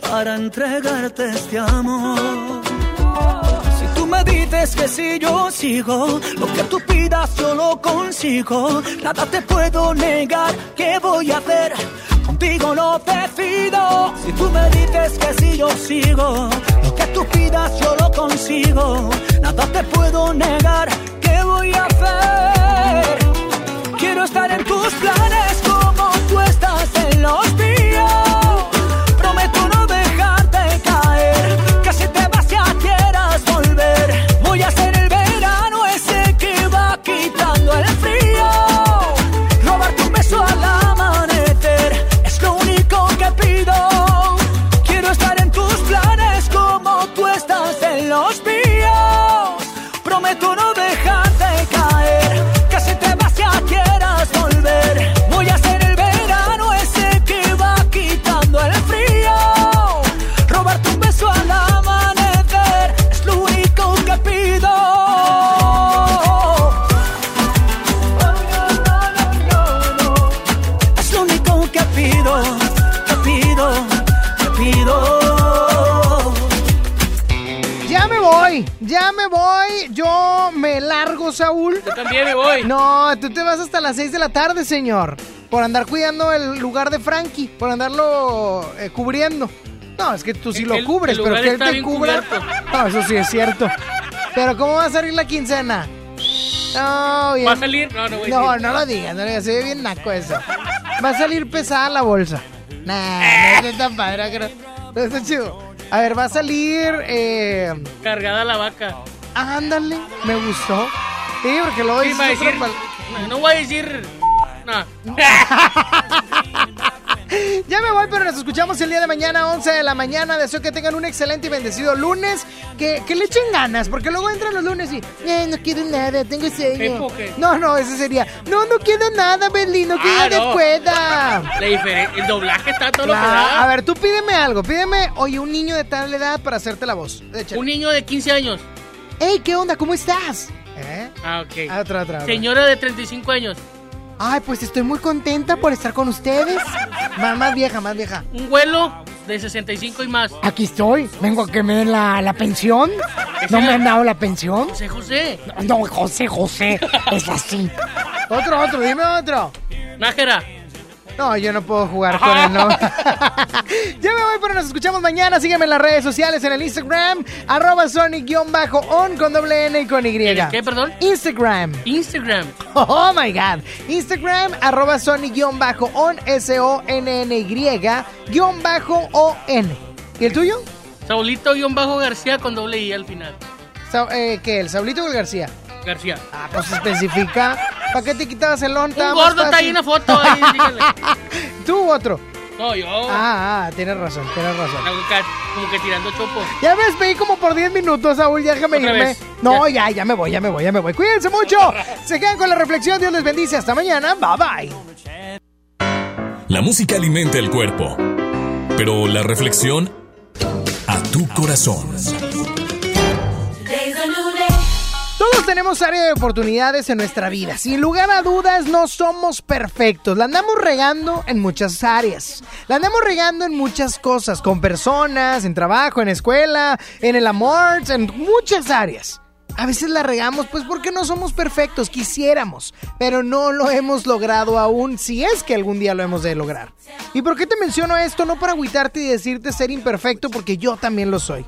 para entregarte este amor. Si tú me dices que si yo sigo, lo que tú pidas yo lo consigo. Nada te puedo negar, ¿qué voy a hacer? Contigo no decido. Si tú me dices que si yo sigo, lo que tú pidas yo lo consigo. Nada te puedo negar, ¿qué voy a hacer? Quiero estar en tus planes Saúl. Yo también me voy. No, tú te vas hasta las 6 de la tarde, señor. Por andar cuidando el lugar de Frankie, por andarlo eh, cubriendo. No, es que tú sí El- lo cubres, el pero que él te cubra. cubierto. No, eso sí es cierto. Pero ¿cómo va a salir la quincena? No, bien. ¿Va a salir? No, no voy a No, decir. no lo digas, no lo digas, se ve bien naco eso. Va a salir pesada la bolsa. Nah, no está tan padre, creo. No está chido. A ver, va a salir. Eh, Cargada la vaca. ándale, me gustó. Sí, porque dices va a decir- No, no voy a decir. No. Ya me voy, pero nos escuchamos el día de mañana, 11 de la mañana. Deseo que tengan un excelente y bendecido lunes. Que, que le echen ganas, porque luego entran los lunes y. "Eh, no quiero nada, tengo sueño. ¿Pepo o qué? No, no, ese sería. No, no quiero nada, Berlín, no quiero Ah, no. La el doblaje está todo lo que da. A ver, tú pídeme algo. Pídeme, oye, un niño de tal edad para hacerte la voz. Échale. Un niño de 15 años. Ey, ¿qué onda? ¿Cómo estás? ¿Eh? Ah, ok. Ah, otra, otra, otra. Señora de 35 años. Ay, pues estoy muy contenta por estar con ustedes. Más, más vieja, más vieja. Un vuelo de 65 y más. Aquí estoy. Vengo a que me den la, la pensión. ¿No me han dado la pensión? José José. No, José, José. Es así. Otro, otro, dime otro. Nájera. No, yo no puedo jugar con él, ¿no? ya me voy, pero nos escuchamos mañana. Sígueme en las redes sociales, en el Instagram, arroba Sonic-on con doble N y con Y. ¿Qué, perdón? Instagram. Instagram. Oh my god. Instagram, arroba Sonic-on, S-O-N-N-Y, guion bajo O-N. ¿Y el tuyo? Saulito-García con doble I al final. Sa- eh, ¿Qué? ¿El Saulito o el García? García. Ah, pues especifica. ¿Para qué te quitabas el lonta? Un gordo está ahí en la foto. Ahí. ¿Tú u otro? No, yo. Ah, ah, tienes razón, tienes razón. Como que, tirando chopo. Ya me despedí como por 10 minutos, Saúl, ya déjame irme. vez. No, ya. ya, me voy, ya me voy, ya me voy. Cuídense mucho. Se quedan con la reflexión. Dios les bendice. Hasta mañana. Bye bye. La música alimenta el cuerpo, pero la reflexión a tu corazón. Tenemos área de oportunidades en nuestra vida. Sin lugar a dudas, no somos perfectos. La andamos regando en muchas áreas. La andamos regando en muchas cosas, con personas, en trabajo, en escuela, en el amor, en muchas áreas. A veces la regamos pues porque no somos perfectos, quisiéramos, pero no lo hemos logrado aún, si es que algún día lo hemos de lograr. ¿Y por qué te menciono esto? No para agüitarte y decirte ser imperfecto, porque yo también lo soy.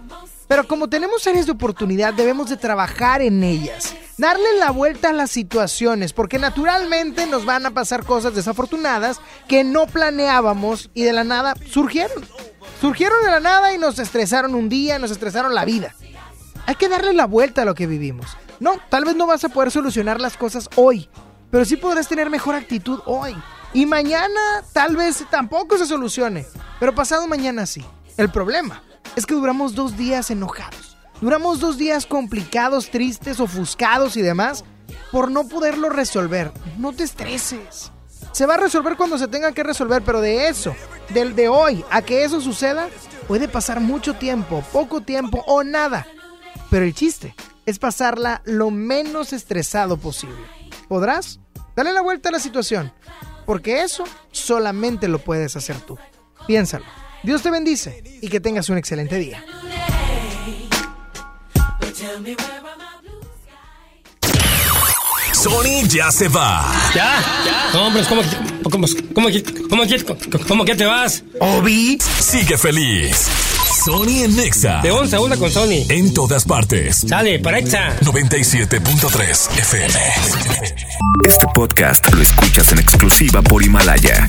Pero como tenemos áreas de oportunidad, debemos de trabajar en ellas. Darle la vuelta a las situaciones, porque naturalmente nos van a pasar cosas desafortunadas que no planeábamos y de la nada surgieron. Surgieron de la nada y nos estresaron un día, nos estresaron la vida. Hay que darle la vuelta a lo que vivimos. No, tal vez no vas a poder solucionar las cosas hoy, pero sí podrás tener mejor actitud hoy. Y mañana tal vez tampoco se solucione, pero pasado mañana sí. El problema es que duramos dos días enojados. Duramos dos días complicados, tristes, ofuscados y demás por no poderlo resolver. No te estreses. Se va a resolver cuando se tenga que resolver, pero de eso, del de hoy a que eso suceda, puede pasar mucho tiempo, poco tiempo o nada. Pero el chiste es pasarla lo menos estresado posible. ¿Podrás? Dale la vuelta a la situación. porque eso solamente lo puedes hacer tú. Piénsalo. Dios te bendice y que tengas un excelente día. Sony ya se va. ¿Ya? No, hombre, ¿cómo, cómo, cómo, cómo, cómo, cómo que te vas? Obi sigue feliz. Sony en Nexa. De 11 a 1 con Sony. En todas partes. Sale, para Exa. 97.3 FM. Este podcast lo escuchas en exclusiva por Himalaya.